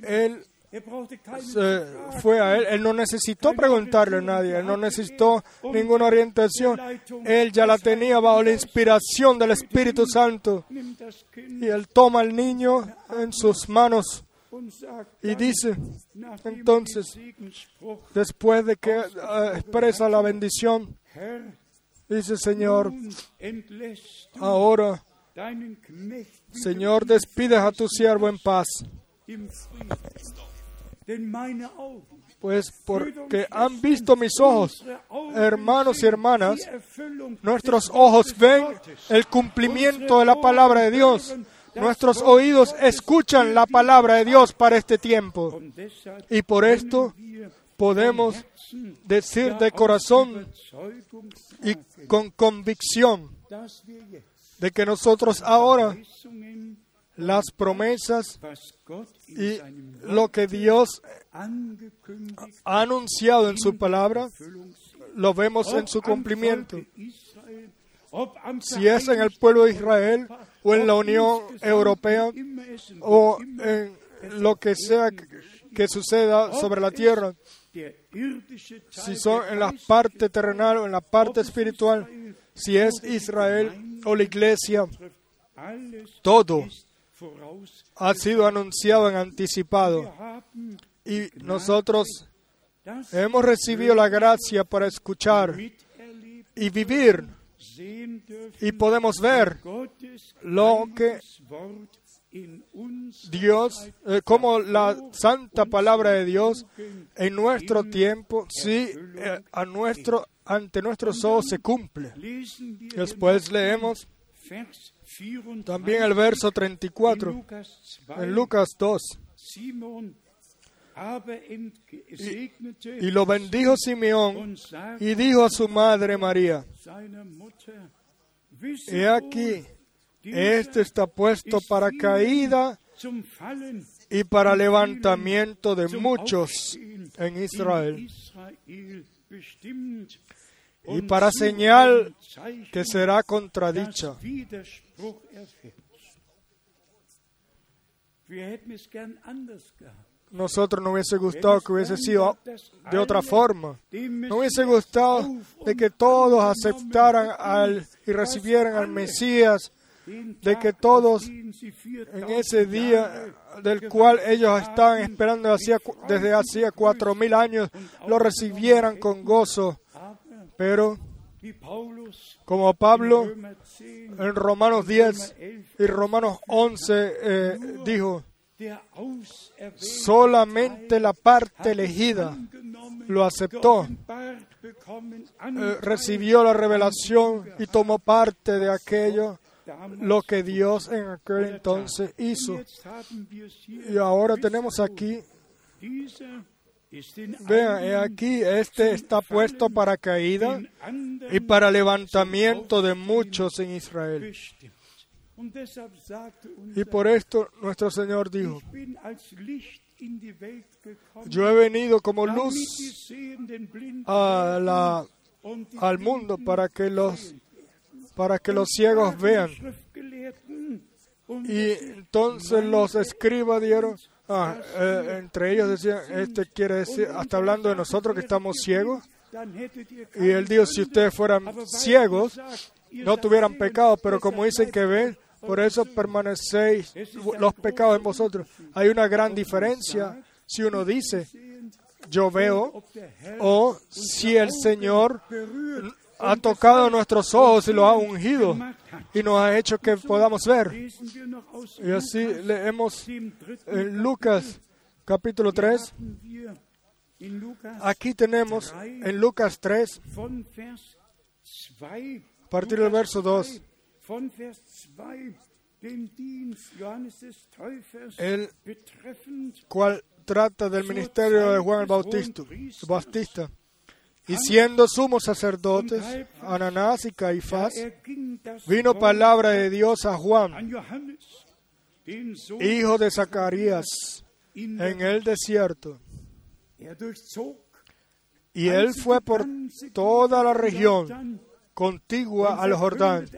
él fue a él. Él no necesitó preguntarle a nadie, él no necesitó ninguna orientación. Él ya la tenía bajo la inspiración del Espíritu Santo. Y él toma al niño en sus manos y dice, entonces, después de que eh, expresa la bendición, dice, Señor, ahora, Señor, despides a tu siervo en paz pues porque han visto mis ojos, hermanos y hermanas, nuestros ojos ven el cumplimiento de la palabra de Dios. Nuestros oídos escuchan la palabra de Dios para este tiempo. Y por esto podemos decir de corazón y con convicción de que nosotros ahora las promesas y lo que Dios ha anunciado en su palabra, lo vemos en su cumplimiento. Si es en el pueblo de Israel o en la Unión Europea o en lo que sea que suceda sobre la tierra, si son en la parte terrenal o en la parte espiritual, si es Israel o la iglesia, todo ha sido anunciado en anticipado. Y nosotros hemos recibido la gracia para escuchar y vivir y podemos ver lo que Dios, eh, como la santa palabra de Dios en nuestro tiempo, sí, eh, a nuestro, ante nuestros ojos se cumple. Después leemos Vers 34 también el verso in 34 Lukas 2. en Lucas 2. Simon aber entgegnete Y lo bendijo Simeón y dijo a su madre María, he aquí, este está puesto para caída y para levantamiento de muchos en Israel y para señal que será contradicha. Widerspruch erfährt. Nosotros no hubiese gustado que hubiese sido de otra forma. No hubiese gustado de que todos aceptaran al y recibieran al Mesías, de que todos en ese día del cual ellos estaban esperando hacía cu- desde hacía cuatro mil años, lo recibieran con gozo. Pero, como Pablo en Romanos 10 y Romanos 11 eh, dijo, solamente la parte elegida lo aceptó, eh, recibió la revelación y tomó parte de aquello lo que Dios en aquel entonces hizo. Y ahora tenemos aquí, vean, aquí, este está puesto para caída y para levantamiento de muchos en Israel. Y por esto nuestro Señor dijo, yo he venido como luz a al mundo para que los para que los ciegos vean. Y entonces los escribas dieron, ah, eh, entre ellos decían, este quiere decir, hasta hablando de nosotros que estamos ciegos. Y él dijo, si ustedes fueran ciegos, no tuvieran pecado, pero como dicen que ven, por eso permanecéis los pecados en vosotros. Hay una gran diferencia si uno dice, yo veo, o si el Señor ha tocado nuestros ojos y los ha ungido y nos ha hecho que podamos ver. Y así leemos en Lucas capítulo 3. Aquí tenemos en Lucas 3, a partir del verso 2, el cual trata del ministerio de Juan el Bautista. Bautista. Y siendo sumos sacerdotes, Ananás y Caifás, vino palabra de Dios a Juan, hijo de Zacarías, en el desierto. Y él fue por toda la región contigua al Jordán,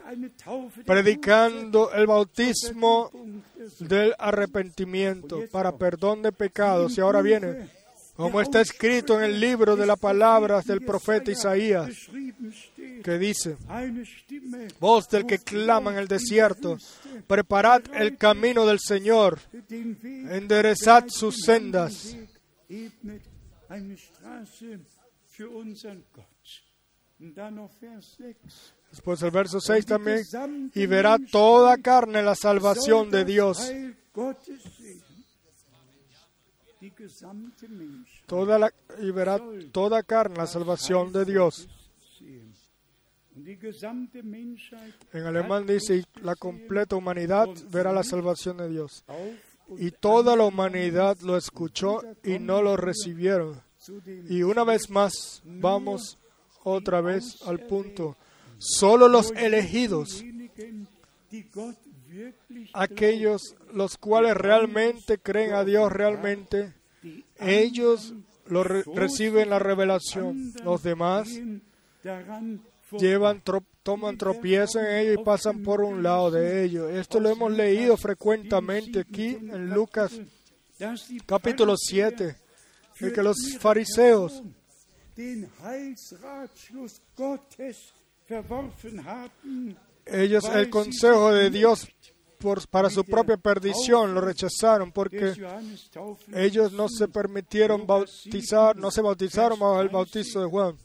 predicando el bautismo del arrepentimiento para perdón de pecados. Y ahora viene, como está escrito en el libro de las palabras del profeta Isaías, que dice, voz del que clama en el desierto, preparad el camino del Señor, enderezad sus sendas. Después el verso 6 también, y verá toda carne la salvación de Dios. Toda la, y verá toda carne la salvación de Dios. En alemán dice, la completa humanidad verá la salvación de Dios. Y toda la humanidad lo escuchó y no lo recibieron. Y una vez más, vamos otra vez al punto. Solo los elegidos, aquellos los cuales realmente creen a Dios, realmente, ellos lo re reciben la revelación. Los demás llevan tro toman tropiezo en ello y pasan por un lado de ello. Esto lo hemos leído frecuentemente aquí en Lucas capítulo 7, en que los fariseos ellos el consejo de Dios por, para su propia perdición lo rechazaron porque ellos no se permitieron bautizar, no se bautizaron bajo el bautizo de Juan.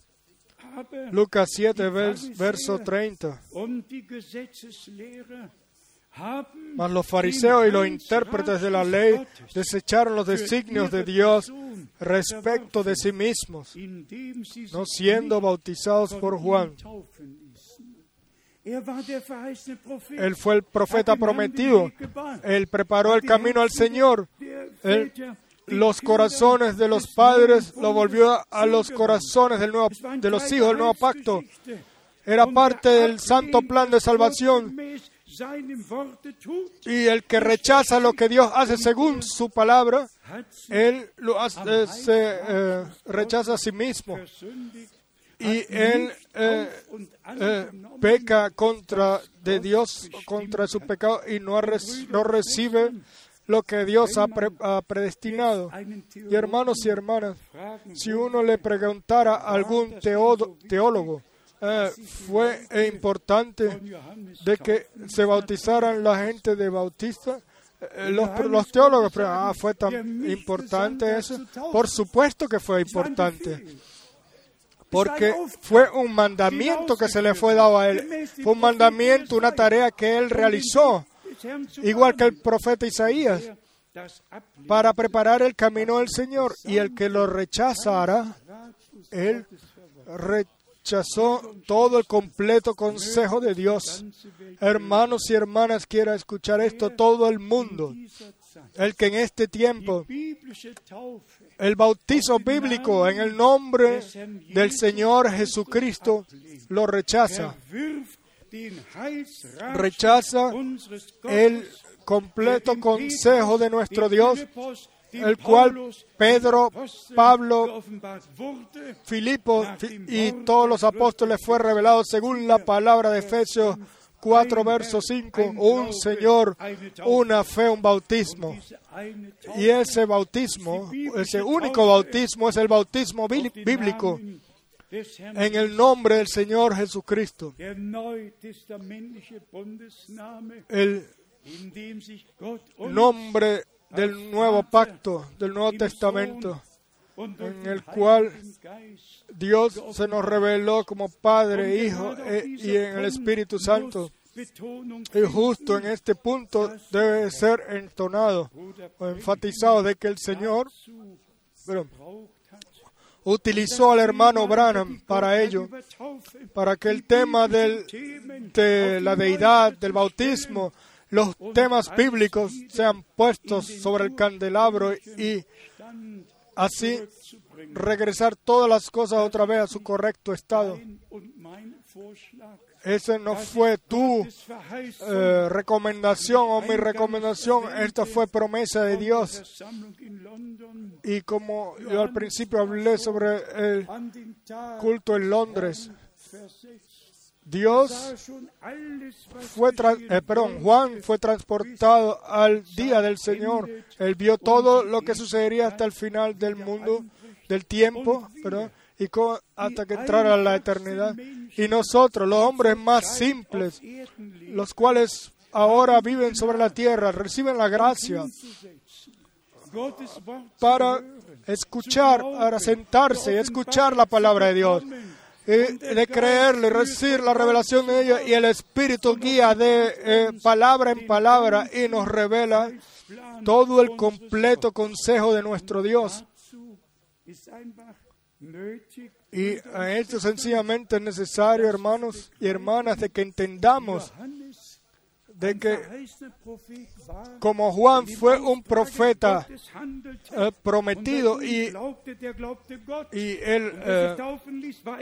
Lucas 7, vers- verso 30. und die Gesetzeslehrer haben Mas los fariseos y los intérpretes de la ley desecharon los designios de Dios respecto de sí mismos, no siendo bautizados por Juan. Él fue el profeta prometido. Él preparó el camino al Señor. Él los corazones de los padres lo volvió a los corazones del nuevo, de los hijos del nuevo pacto. Era parte del santo plan de salvación. Y el que rechaza lo que Dios hace según su palabra, él lo hace- eh, se eh, rechaza a sí mismo. Y él eh, eh, peca contra de Dios, contra su pecado y no, no recibe lo que Dios ha, pre- predestinado. Y hermanos y hermanas, si uno le preguntara a algún teólogo, eh, fue importante de que se bautizaran la gente de Bautista. Los, los teólogos, ah, fue tan importante eso. Por supuesto que fue importante, porque fue un mandamiento que se le fue dado a él. Fue un mandamiento, una tarea que él realizó, igual que el profeta Isaías, para preparar el camino del Señor. Y el que lo rechazara, él rechazó todo el completo consejo de Dios. Hermanos y hermanas, quiera escuchar esto todo el mundo. El que en este tiempo, el bautizo bíblico en el nombre del Señor Jesucristo lo rechaza. Rechaza el completo consejo de nuestro Dios, el cual Pedro, Pablo, Filipo fi- y todos los apóstoles fue revelado según la palabra de Efesios 4, verso 5, un Señor, una fe, un bautismo. Y ese bautismo, ese único bautismo es el bautismo bíblico en el nombre del Señor Jesucristo. El nombre del nuevo pacto, del Nuevo Testamento, en el cual Dios se nos reveló como Padre, Hijo eh, y en el Espíritu Santo. Y justo en este punto debe ser entonado o enfatizado de que el Señor utilizó al hermano Branham para ello, para que el tema del, de la deidad, del bautismo, los temas bíblicos sean puestos sobre el candelabro y así regresar todas las cosas otra vez a su correcto estado. Ese no fue tu eh, recomendación o mi recomendación, esta fue promesa de Dios. Y como yo al principio hablé sobre el culto en Londres. Dios fue, eh, perdón. Juan fue transportado al día del Señor. Él vio todo lo que sucedería hasta el final del mundo, del tiempo, perdón, y hasta que entrara la eternidad. Y nosotros, los hombres más simples, los cuales ahora viven sobre la tierra, reciben la gracia para escuchar, para sentarse y escuchar la palabra de Dios. De creerle, recibir la revelación de ellos y el Espíritu guía de eh, palabra en palabra y nos revela todo el completo consejo de nuestro Dios. Y esto sencillamente es necesario, hermanos y hermanas, de que entendamos de que war, como Juan fue un profeta eh, prometido y, y él eh,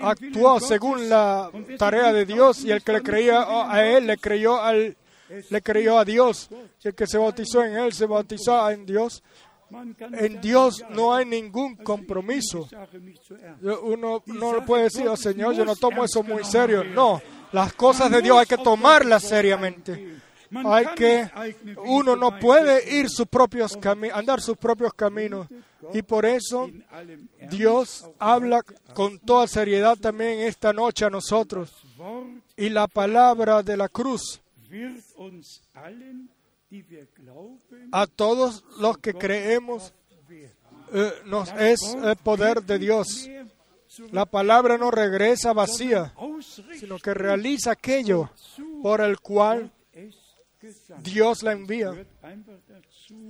actuó según la tarea de Dios y el que le creía a él le creyó al le creyó a Dios. Y el que se bautizó en él se bautizó en Dios. En Dios no hay ningún compromiso. uno no puede decir oh Señor yo no tomo eso muy serio no las cosas de Dios hay que tomarlas seriamente hay que uno no puede ir sus propios caminos andar sus propios caminos. Y por eso Dios habla con toda seriedad también esta noche a nosotros. Y la palabra de la cruz a todos los que creemos eh, nos es el poder de Dios. La palabra no regresa vacía, sino que realiza aquello por el cual Dios la envía.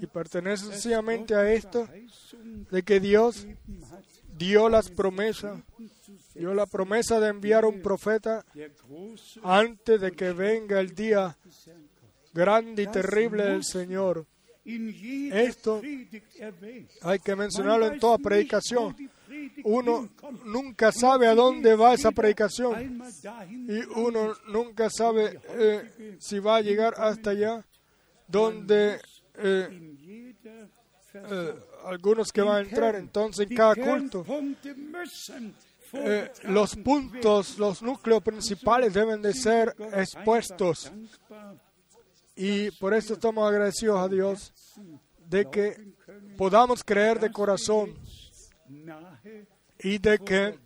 Y pertenece sencillamente a esto de que Dios dio las promesas, dio la promesa de enviar un profeta antes de que venga el día grande y terrible del Señor. Esto hay que mencionarlo en toda predicación. Uno nunca sabe a dónde va esa predicación y uno nunca sabe eh, si va a llegar hasta allá donde eh, eh, algunos que van a entrar entonces en cada culto. Los puntos, los núcleos principales deben de ser expuestos. Y por eso estamos agradecidos a Dios de que podamos creer de corazón y de que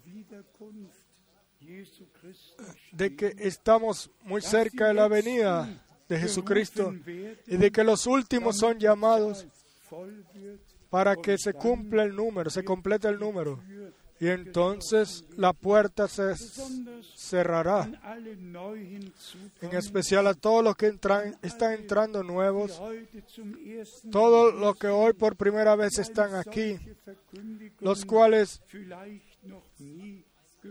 de que estamos muy cerca de la venida de Jesucristo y de que los últimos son llamados para que se cumpla el número, se complete el número. Y entonces la puerta se cerrará, en especial a todos los que entran, están entrando nuevos, todos los que hoy por primera vez están aquí, los cuales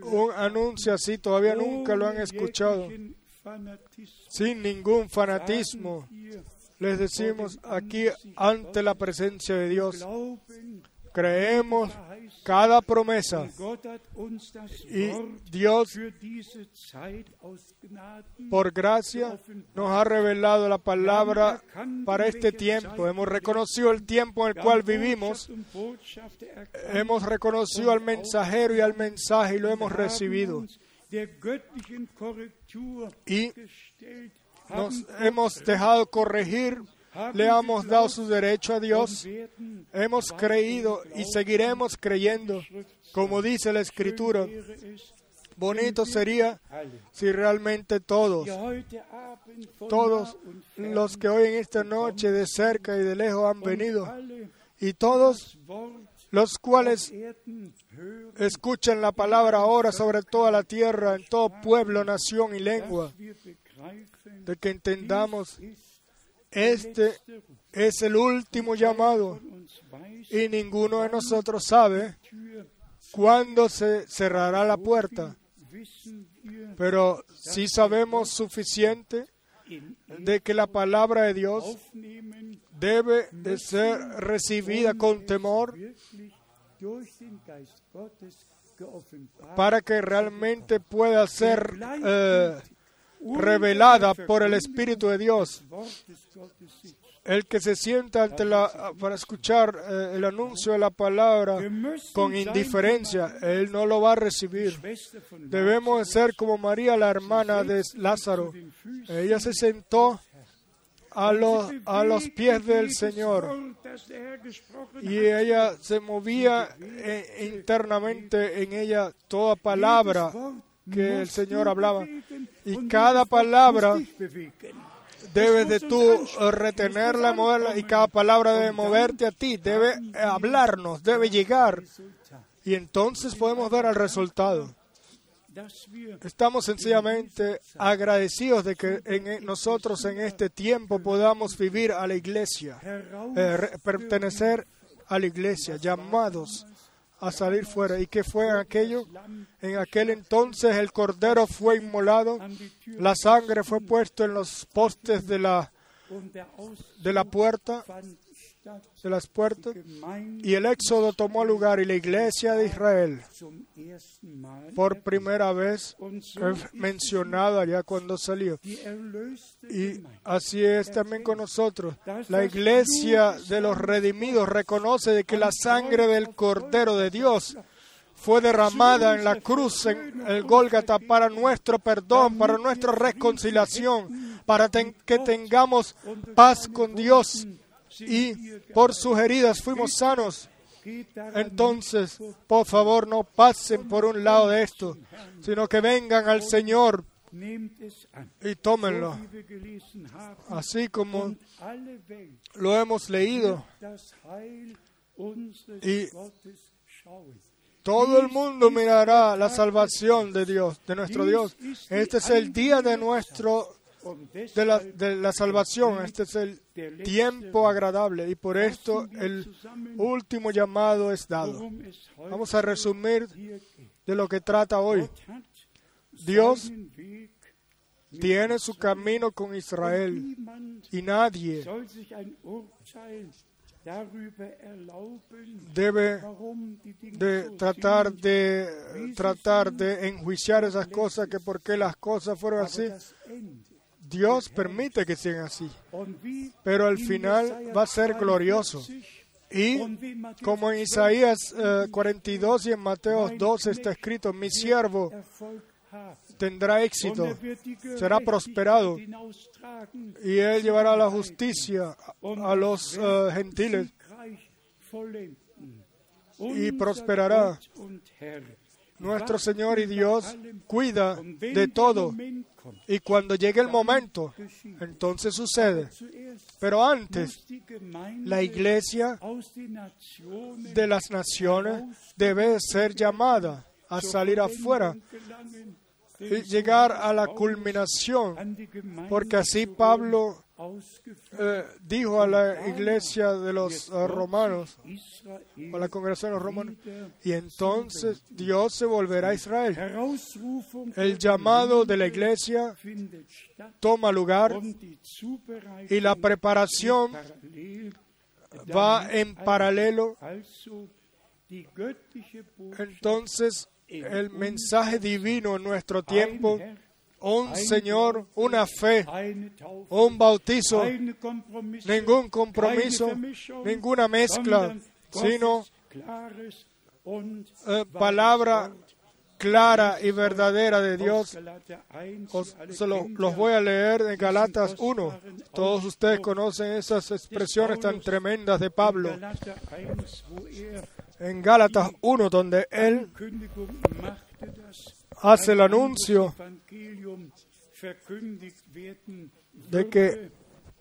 un anuncio así todavía nunca lo han escuchado, sin ningún fanatismo. Les decimos aquí ante la presencia de Dios, creemos cada promesa y Dios por gracia nos ha revelado la palabra para este tiempo. Hemos reconocido el tiempo en el cual vivimos, hemos reconocido al mensajero y al mensaje y lo hemos recibido. Y nos hemos dejado corregir le hemos dado su derecho a Dios, hemos creído y seguiremos creyendo, como dice la Escritura. Bonito sería si realmente todos, todos los que hoy en esta noche de cerca y de lejos han venido, y todos los cuales escuchan la palabra ahora sobre toda la tierra, en todo pueblo, nación y lengua, de que entendamos este es el último llamado y ninguno de nosotros sabe cuándo se cerrará la puerta. Pero sí sabemos suficiente de que la palabra de Dios debe de ser recibida con temor para que realmente pueda ser eh, revelada por el Espíritu de Dios. El que se sienta ante la, para escuchar eh, el anuncio de la palabra con indiferencia, él no lo va a recibir. Debemos ser como María, la hermana de Lázaro. Ella se sentó a los, a los pies del Señor. Y ella se movía eh, internamente en ella toda palabra que el Señor hablaba. Y cada palabra debes de tú retenerla, moverla, y cada palabra debe moverte a ti, debe hablarnos, debe llegar. Y entonces podemos ver el resultado. Estamos sencillamente agradecidos de que en nosotros en este tiempo podamos vivir a la iglesia, eh, pertenecer a la iglesia, llamados a salir fuera. ¿Y qué fue aquello? En aquel entonces el cordero fue inmolado, la sangre fue puesta en los postes de la, de la puerta, de las puertas, y el éxodo tomó lugar y la iglesia de Israel por primera vez mencionada allá cuando salió. Y así es también con nosotros. La iglesia de los redimidos reconoce de que la sangre del Cordero de Dios fue derramada en la cruz, en el Gólgata, para nuestro perdón, para nuestra reconciliación, para que tengamos paz con Dios y por sus heridas fuimos sanos. Entonces, por favor, no pasen por un lado de esto, sino que vengan al Señor y tómenlo. Así como lo hemos leído. Y Todo el mundo mirará la salvación de Dios, de nuestro Dios. Este es el día de nuestro de la, de la salvación. Este es el tiempo agradable y por esto el último llamado es dado. Vamos a resumir de lo que trata hoy. Dios tiene su camino con Israel y nadie debe de tratar de tratar de enjuiciar esas cosas que por qué las cosas fueron así Dios permite que sean así pero al final va a ser glorioso y como en Isaías 42 y en Mateo 2 está escrito mi siervo tendrá éxito, será prosperado y él llevará la justicia a los uh, gentiles y prosperará. Nuestro Señor y Dios cuida de todo y cuando llegue el momento, entonces sucede. Pero antes, la iglesia de las naciones debe ser llamada a salir afuera llegar a la culminación, porque así Pablo eh, dijo a la iglesia de los uh, romanos, a la congregación de los romanos, y entonces Dios se volverá a Israel. El llamado de la iglesia toma lugar y la preparación va en paralelo. Entonces, el mensaje divino en nuestro tiempo, un Señor, una fe, un bautizo, ningún compromiso, ninguna mezcla, sino eh, palabra clara y verdadera de Dios. se los voy a leer en Galatas 1. Todos ustedes conocen esas expresiones tan tremendas de Pablo en Gálatas 1, donde él hace el anuncio de que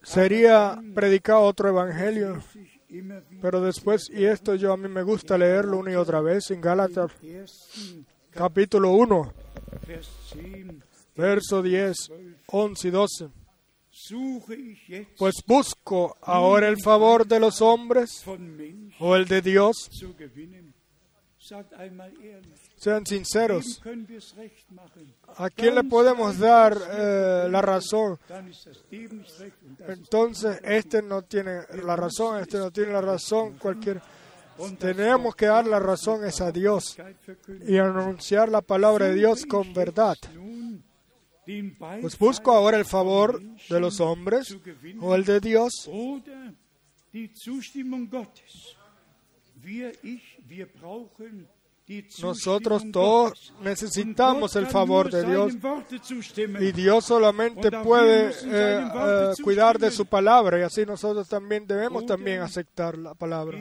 sería predicado otro evangelio. Pero después, y esto yo a mí me gusta leerlo una y otra vez en Gálatas capítulo 1, verso 10, 11 y 12. Pues busco ahora el favor de los hombres o el de Dios. Sean sinceros. ¿A quién le podemos dar eh, la razón? Entonces, este no tiene la razón, este no tiene la razón, cualquier. Tenemos que dar la razón es a Dios y anunciar la palabra de Dios con verdad. Pues busco ahora el favor de los hombres o el de Dios. Nosotros todos necesitamos el favor de Dios y Dios solamente puede eh, eh, cuidar de su palabra y así nosotros también debemos también aceptar la palabra,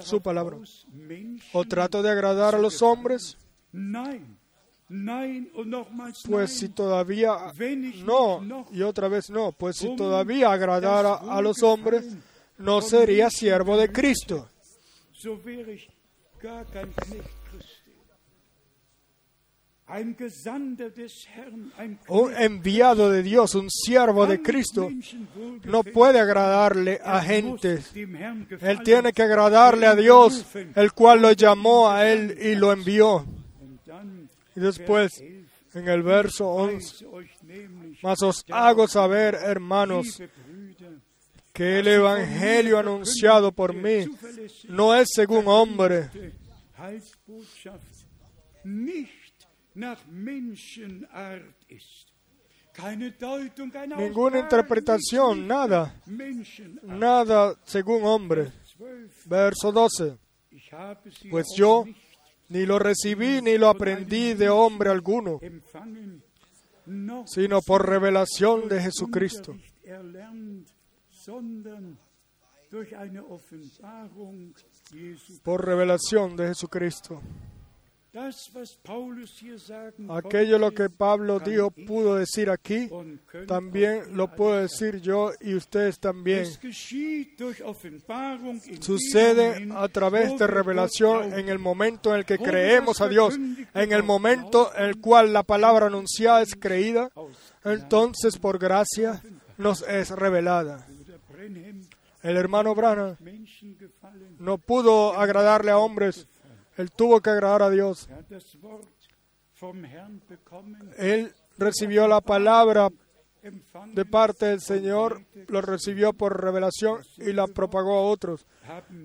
su palabra. ¿O trato de agradar a los hombres? Pues si todavía no, y otra vez no, pues si todavía agradara a los hombres, no sería siervo de Cristo. Un enviado de Dios, un siervo de Cristo, no puede agradarle a gente. Él tiene que agradarle a Dios, el cual lo llamó a él y lo envió. Y después, en el verso 11, mas os hago saber, hermanos, que el Evangelio anunciado por mí no es según hombre. Ninguna interpretación, nada, nada según hombre. Verso 12. Pues yo ni lo recibí ni lo aprendí de hombre alguno, sino por revelación de Jesucristo. Por revelación de Jesucristo. Aquello lo que Pablo dijo, pudo decir aquí, también lo puedo decir yo y ustedes también. Sucede a través de revelación en el momento en el que creemos a Dios, en el momento en el cual la palabra anunciada es creída, entonces por gracia nos es revelada. El hermano Branham no pudo agradarle a hombres, él tuvo que agradar a Dios. Él recibió la palabra de parte del Señor, lo recibió por revelación y la propagó a otros.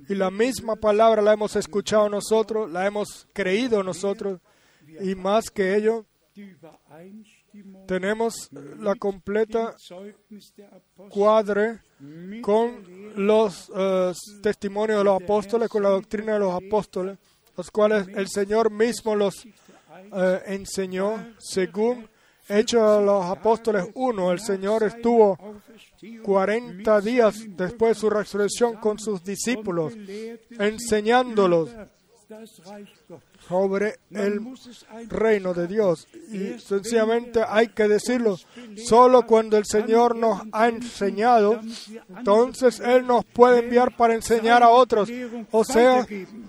Y la misma palabra la hemos escuchado nosotros, la hemos creído nosotros, y más que ello, tenemos la completa cuadre con los eh, testimonios de los apóstoles, con la doctrina de los apóstoles, los cuales el Señor mismo los eh, enseñó según Hechos de los Apóstoles 1. El Señor estuvo Auferstehung 40 días después de su resurrección con sus discípulos, enseñándolos. Sobre el reino de Dios. Y sencillamente hay que decirlo, solo cuando el Señor nos ha enseñado, entonces Él nos puede enviar para enseñar a otros, o sea,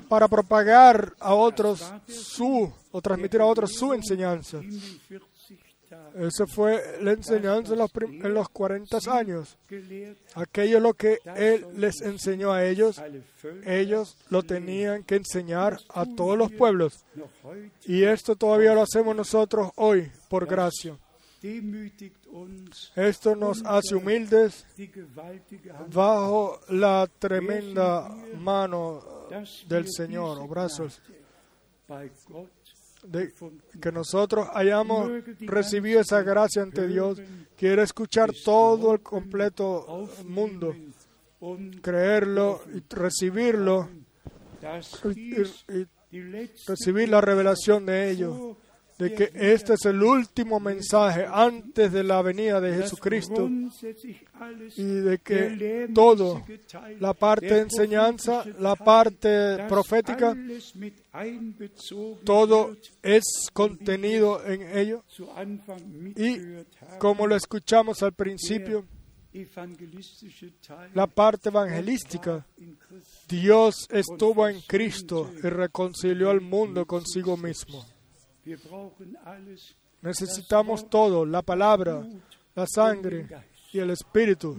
para propagar a otros su, o transmitir a otros su enseñanza. Esa fue la enseñanza en los, en los 40 años. Aquello lo que Él les enseñó a ellos, ellos lo tenían que enseñar a todos los pueblos. Y esto todavía lo hacemos nosotros hoy, por gracia. Esto nos hace humildes bajo la tremenda mano del Señor, o brazos, que nosotros hayamos recibido esa gracia ante Dios. Quiere escuchar todo el completo mundo, creerlo y recibirlo, y, y- recibir la revelación de ello, de que este es el último mensaje antes de la venida de Jesucristo y de que todo, la parte de enseñanza, la parte profética, todo es contenido en ello. Y como lo escuchamos al principio, la parte evangelística. Dios estuvo en Cristo y reconcilió al mundo consigo mismo. Necesitamos todo, la palabra, la sangre y el Espíritu.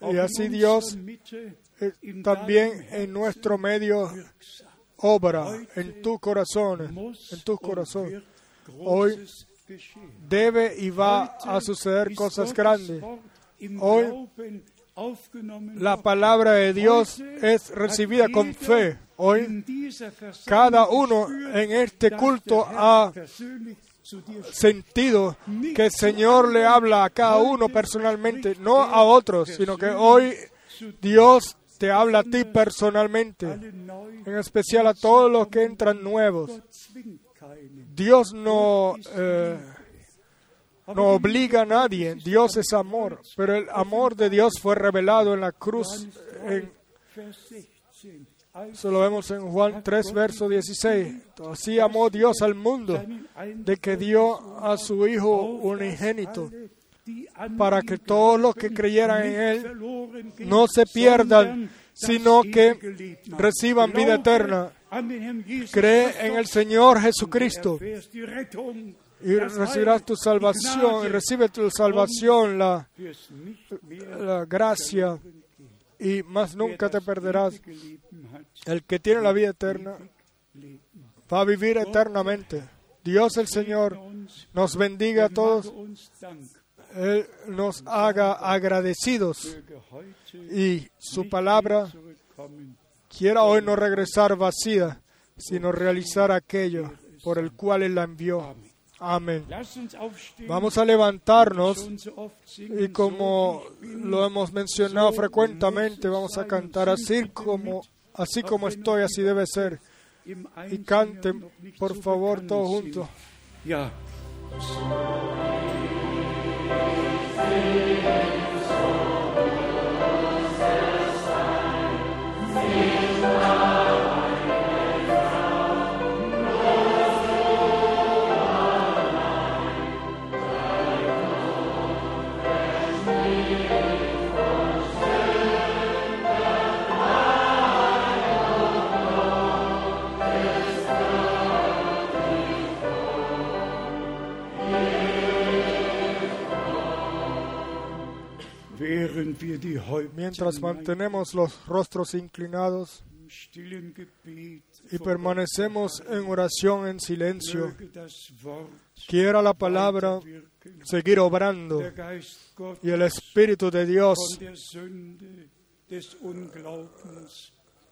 Y así Dios Eh, También en nuestro medio obra, en tu corazón, en tu corazón. Hoy. Debe y va a suceder cosas grandes. Hoy La palabra de Dios es recibida con fe. Hoy cada uno en este culto ha sentido que el Señor le habla a cada uno personalmente, no a otros, sino que hoy Dios te habla a ti personalmente, en especial a todos los que entran nuevos. Dios no, eh, no obliga a nadie, Dios es amor, pero el amor de Dios fue revelado en la cruz. En, Vers 16. Als eso lo vemos en Juan 3, verso 16. Así amó Dios al mundo, de que dio a su Hijo unigénito, para que todos los que creyeran en Él no se pierdan, sino que reciban vida eterna. Cree en el Señor Jesucristo y recibirás tu salvación, y recibe tu salvación, la gracia, y más nunca te perderás. El que tiene la vida eterna va a vivir eternamente. Dios el Señor nos bendiga a todos, Él nos haga agradecidos y su palabra quiera hoy no regresar vacía, sino realizar aquello por el cual Él la envió. Amén. Vamos a levantarnos y como lo hemos mencionado frecuentemente, vamos a cantar así como, así como estoy, así debe ser. Y canten, por favor, todos juntos. Wir mientras mantenemos los rostros inclinados y permanecemos en oración en silencio, quiera la palabra seguir obrando y el Espíritu de Dios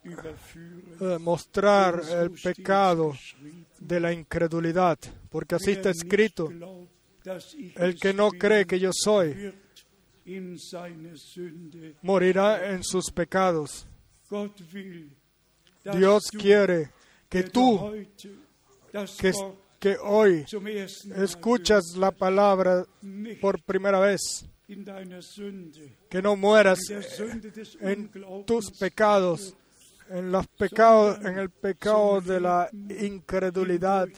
eh, mostrar el pecado de la incredulidad, porque así está escrito, el que no cree que yo soy, morirá en sus pecados. Dios quiere que tú, que, hoy escuchas la palabra por primera vez, que no mueras en tus pecados, en los pecados, en el pecado de la incredulidad.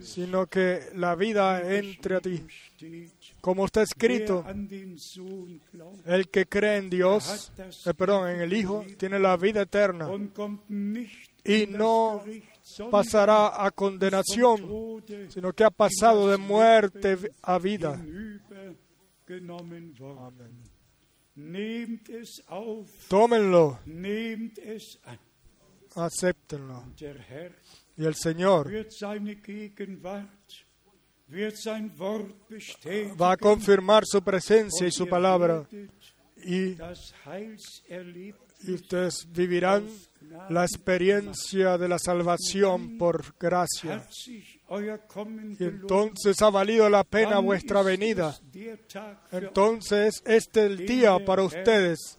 Sino que la vida entre a ti. Como está escrito, el que cree en Dios, eh, perdón, en el Hijo, tiene la vida eterna y no pasará a condenación, sino que ha pasado de muerte a vida. auf, Tómenlo, acéptenlo. Y el Señor va a confirmar su presencia y su palabra y, y ustedes vivirán la experiencia de la salvación por gracia. Y entonces ha valido la pena vuestra venida. Entonces este es el día para ustedes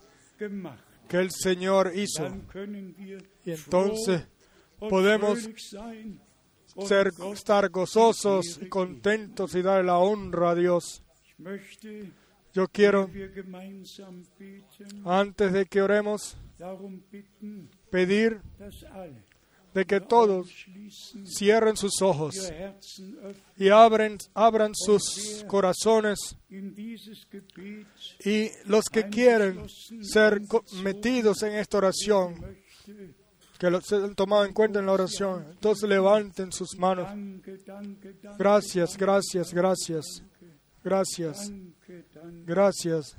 que el Señor hizo. Y entonces podemos ser, estar gozosos y contentos y darle la honra a Dios. Yo quiero, antes de que oremos, pedir de que todos cierren sus ojos y abren, abran sus corazones y los que quieren ser metidos en esta oración. Que lo sean tomado en cuenta en la oración, entonces levanten sus manos. Gracias, gracias, gracias, gracias, gracias.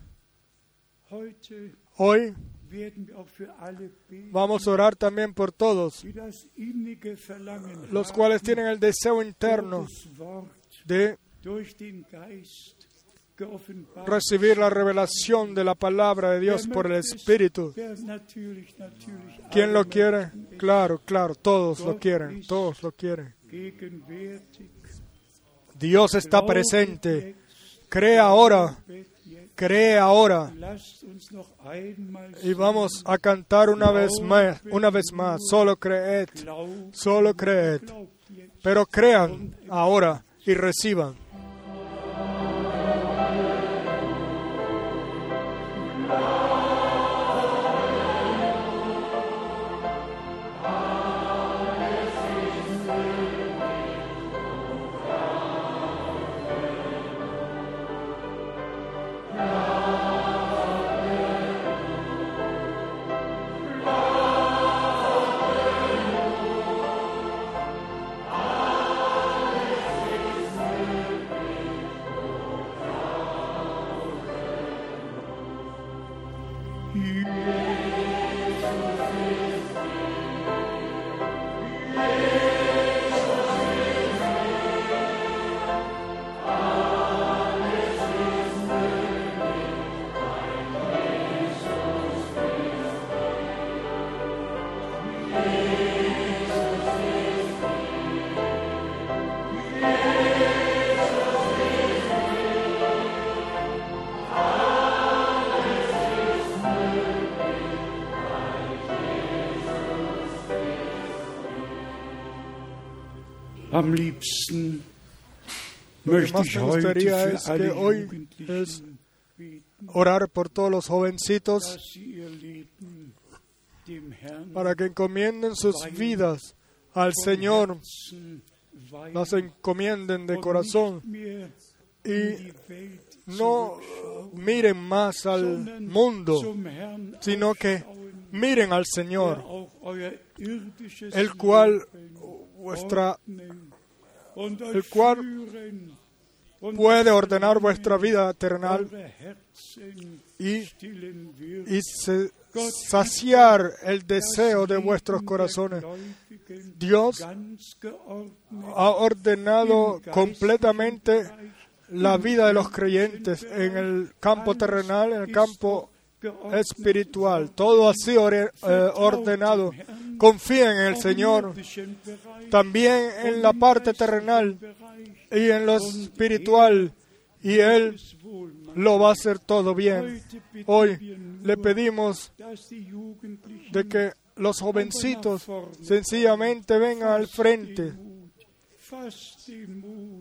Hoy vamos a orar también por todos, los cuales tienen el deseo interno de recibir la revelación de la palabra de Dios por el Espíritu. ¿Quién lo quiere? Claro, claro, todos lo quieren, todos lo quieren. Dios está presente. Cree ahora, cree ahora. Y vamos a cantar una vez más, una vez más. Solo creed, solo creed. Pero crean ahora y reciban. Möchte más ich me heute gustaría für es alle que hoy Jugendlichen orar por todos los jovencitos para que encomienden sus vidas al Señor, las encomienden de corazón y no miren más al mundo, sino que miren al Señor, el cual vuestra el cual puede ordenar vuestra vida eternal y, y saciar el deseo de vuestros corazones. Dios ha ordenado completamente la vida de los creyentes en el campo terrenal, en el campo espiritual. Todo ha sido eh, ordenado. Confíen en el Señor, también en la parte terrenal y en lo espiritual, y Él lo va a hacer todo bien. Hoy le pedimos de que los jovencitos sencillamente vengan al frente.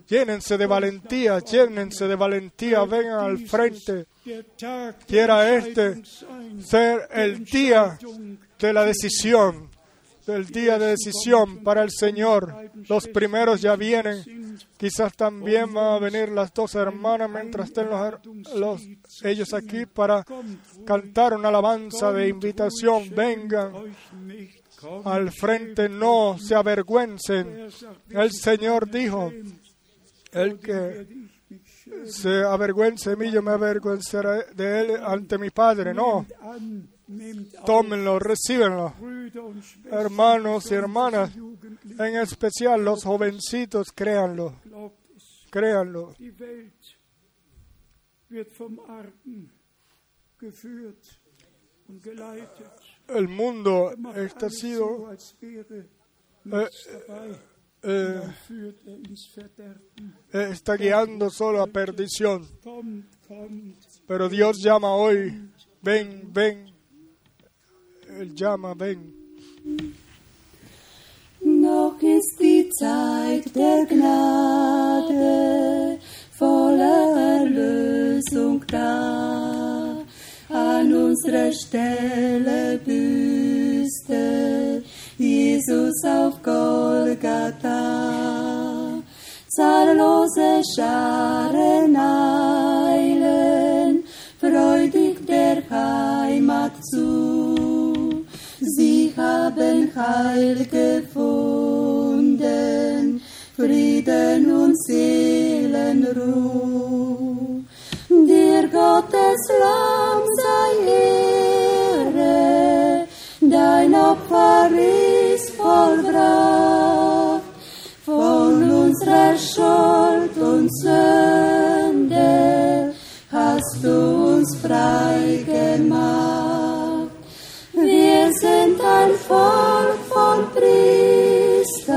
Llénense de valentía, llénense de valentía, vengan al frente. Quiera este ser el día de la decisión, del día de decisión para el Señor. Los primeros ya vienen. Quizás también van a venir las dos hermanas mientras estén los, los- ellos aquí para cantar una alabanza de invitación. Vengan al frente, no se avergüencen. Er El Señor dijo, el que se avergüence de mí, yo me avergonzaré de él ante mi Padre. No, tómenlo, recíbenlo. Hermanos y hermanas, en especial los jovencitos, créanlo, créanlo. El mundo Er está sido eh, führt er eh, está guiando solo a perdición. Pero Dios llama hoy, ven, ven. Él llama, ven. Noch ist die Zeit der Gnade, voller Erlösung da. An unserer Stelle büßte Jesus auf Golgatha. Zahllose Scharen eilen, freudig der Heimat zu. Haben Heil gefunden, Frieden und Seelenruh. Dir Gottes Lamm sei Ehre, dein Opfer ist vollbracht. Von unserer Schuld und Sünde hast du uns frei gemacht. Sind ein Volk von Priestern,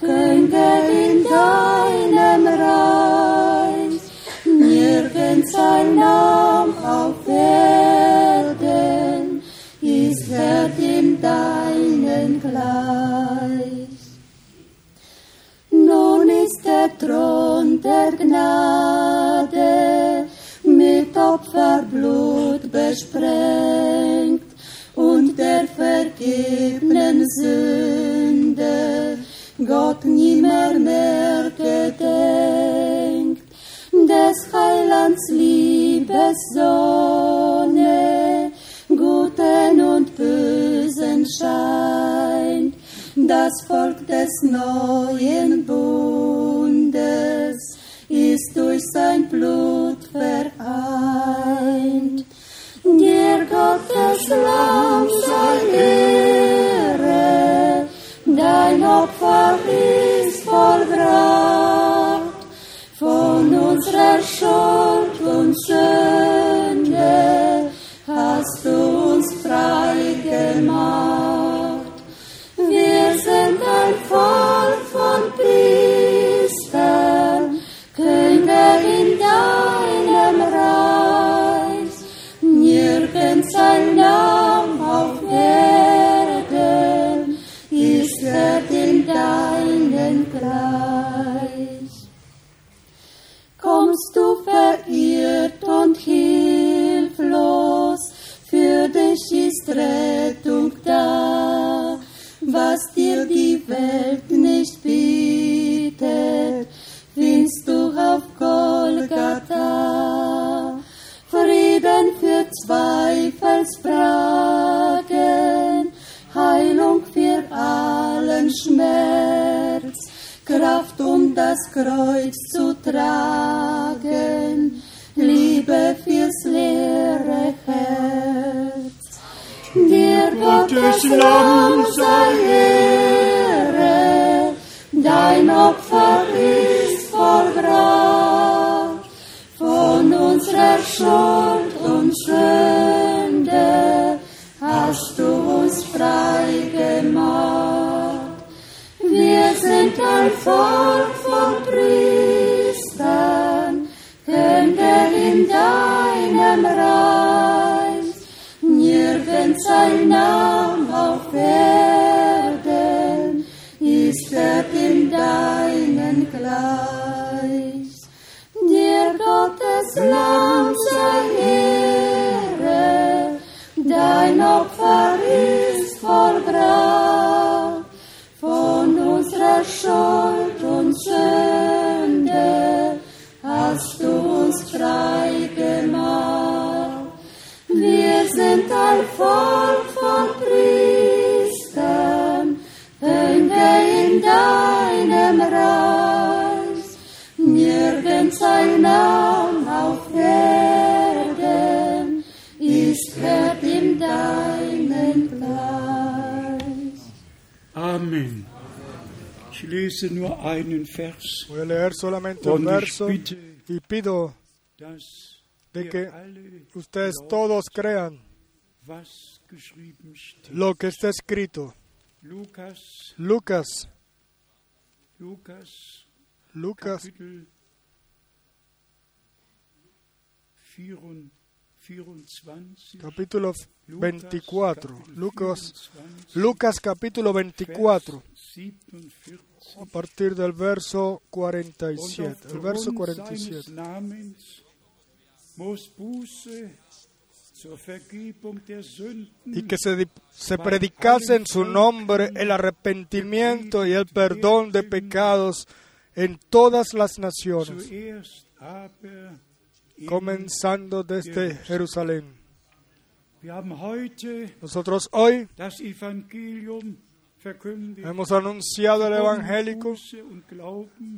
Könige in deinem Reich. Nirgends ein Name auf Erden ist wert in deinen gleich. Nun ist der Thron der Gnade mit Opferblut besprengt und der vergebenen Sünde Gott nimmer mehr gedenkt. Des Heilands Liebessonne, Guten und Bösen scheint, das Volk des neuen Bundes show. Lese nur einen Vers. Voy a leer solamente un verso y pido de que ustedes todos crean lo que está escrito. Lucas, Lucas. Kapitel 24, 24, capítulo Lukas, 24. Kapitel Lucas, 24, Lucas capítulo 24, Vers 47. a partir del verso Und 47. El verso aufgrund seines 47. Namens muss Buße zur Vergebung der Sünden Y que se, di- se predicase en su nombre el arrepentimiento y el perdón de pecados en todas las naciones, comenzando desde Jerusalén. Nosotros hoy hemos anunciado el evangélico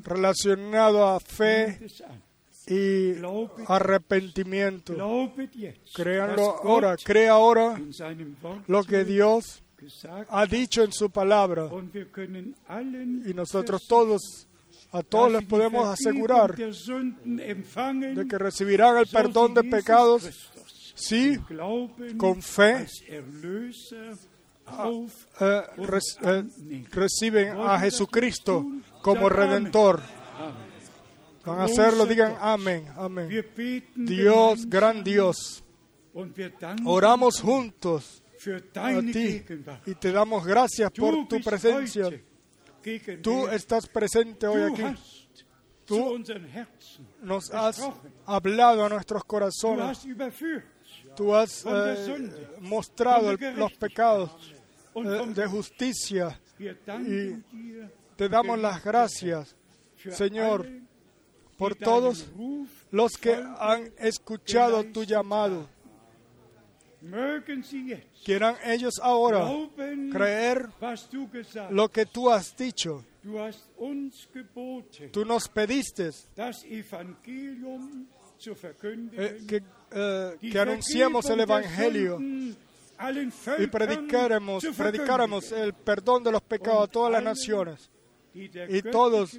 relacionado a fe y arrepentimiento. Créanlo ahora, crea ahora lo que Dios ha dicho en su palabra. Y nosotros todos, a todos les podemos asegurar de que recibirán el perdón de pecados si con fe eh, eh, reciben a Jesucristo como redentor. Van a hacerlo, digan amén, amén. Dios, gran Dios, oramos juntos a ti y te damos gracias por tu presencia. Tú estás presente hoy aquí. Tú Nos has hablado a nuestros corazones. Tú has eh, mostrado el- los pecados eh, de justicia. Dir Te damos las gracias, Señor, por todos los que han escuchado tu llamado. Quieran ellos ahora creer lo que tú has dicho. Tú nos pediste eh, que, eh, que anunciemos el Evangelio y predicáramos, predicáramos el perdón de los pecados a todas las naciones. y todos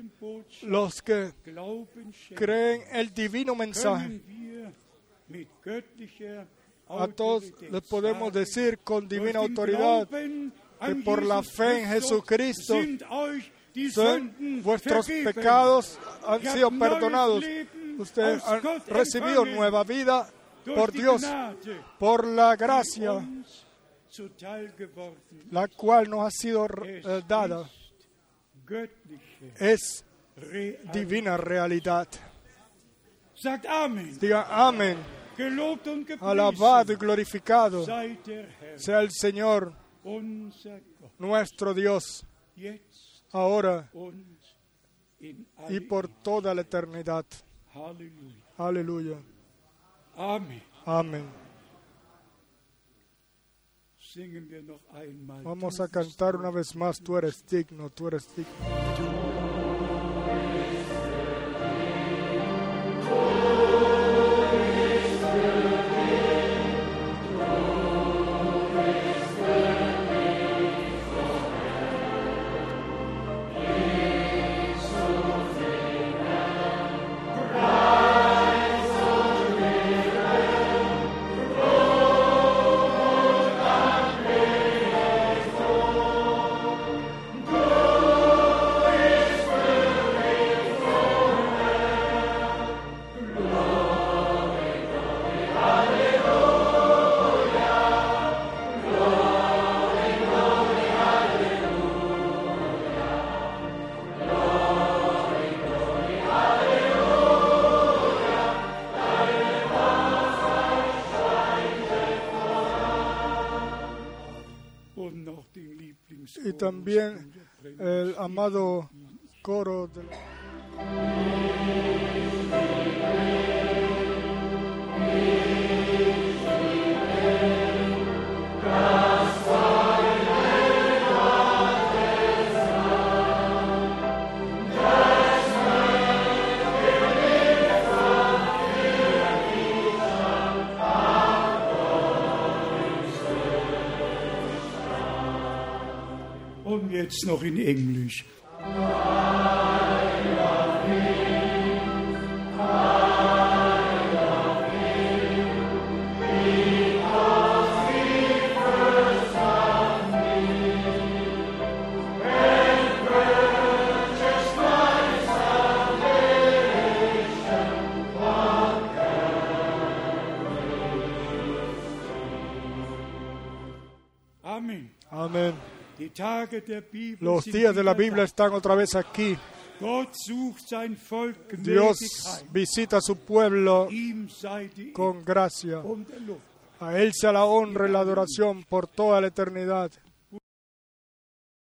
Los que creen el divino mensaje. A todos les podemos decir con divina autoridad que por la fe en Jesucristo son- vuestros pecados han sido perdonados. Ustedes han recibido nueva vida por Dios, por la gracia, la cual nos ha sido eh, dada. Es divina realidad. Diga amén. Alabado y glorificado sea el Señor, nuestro Dios, ahora y por toda la eternidad. Aleluya. Amén. Vamos a cantar una vez más, tú eres digno, tú eres digno. También el amado Jetzt noch in Englisch. Los días de la Biblia están otra vez aquí. Dios visita a su pueblo con gracia. A Él sea la honra y la adoración por toda la eternidad.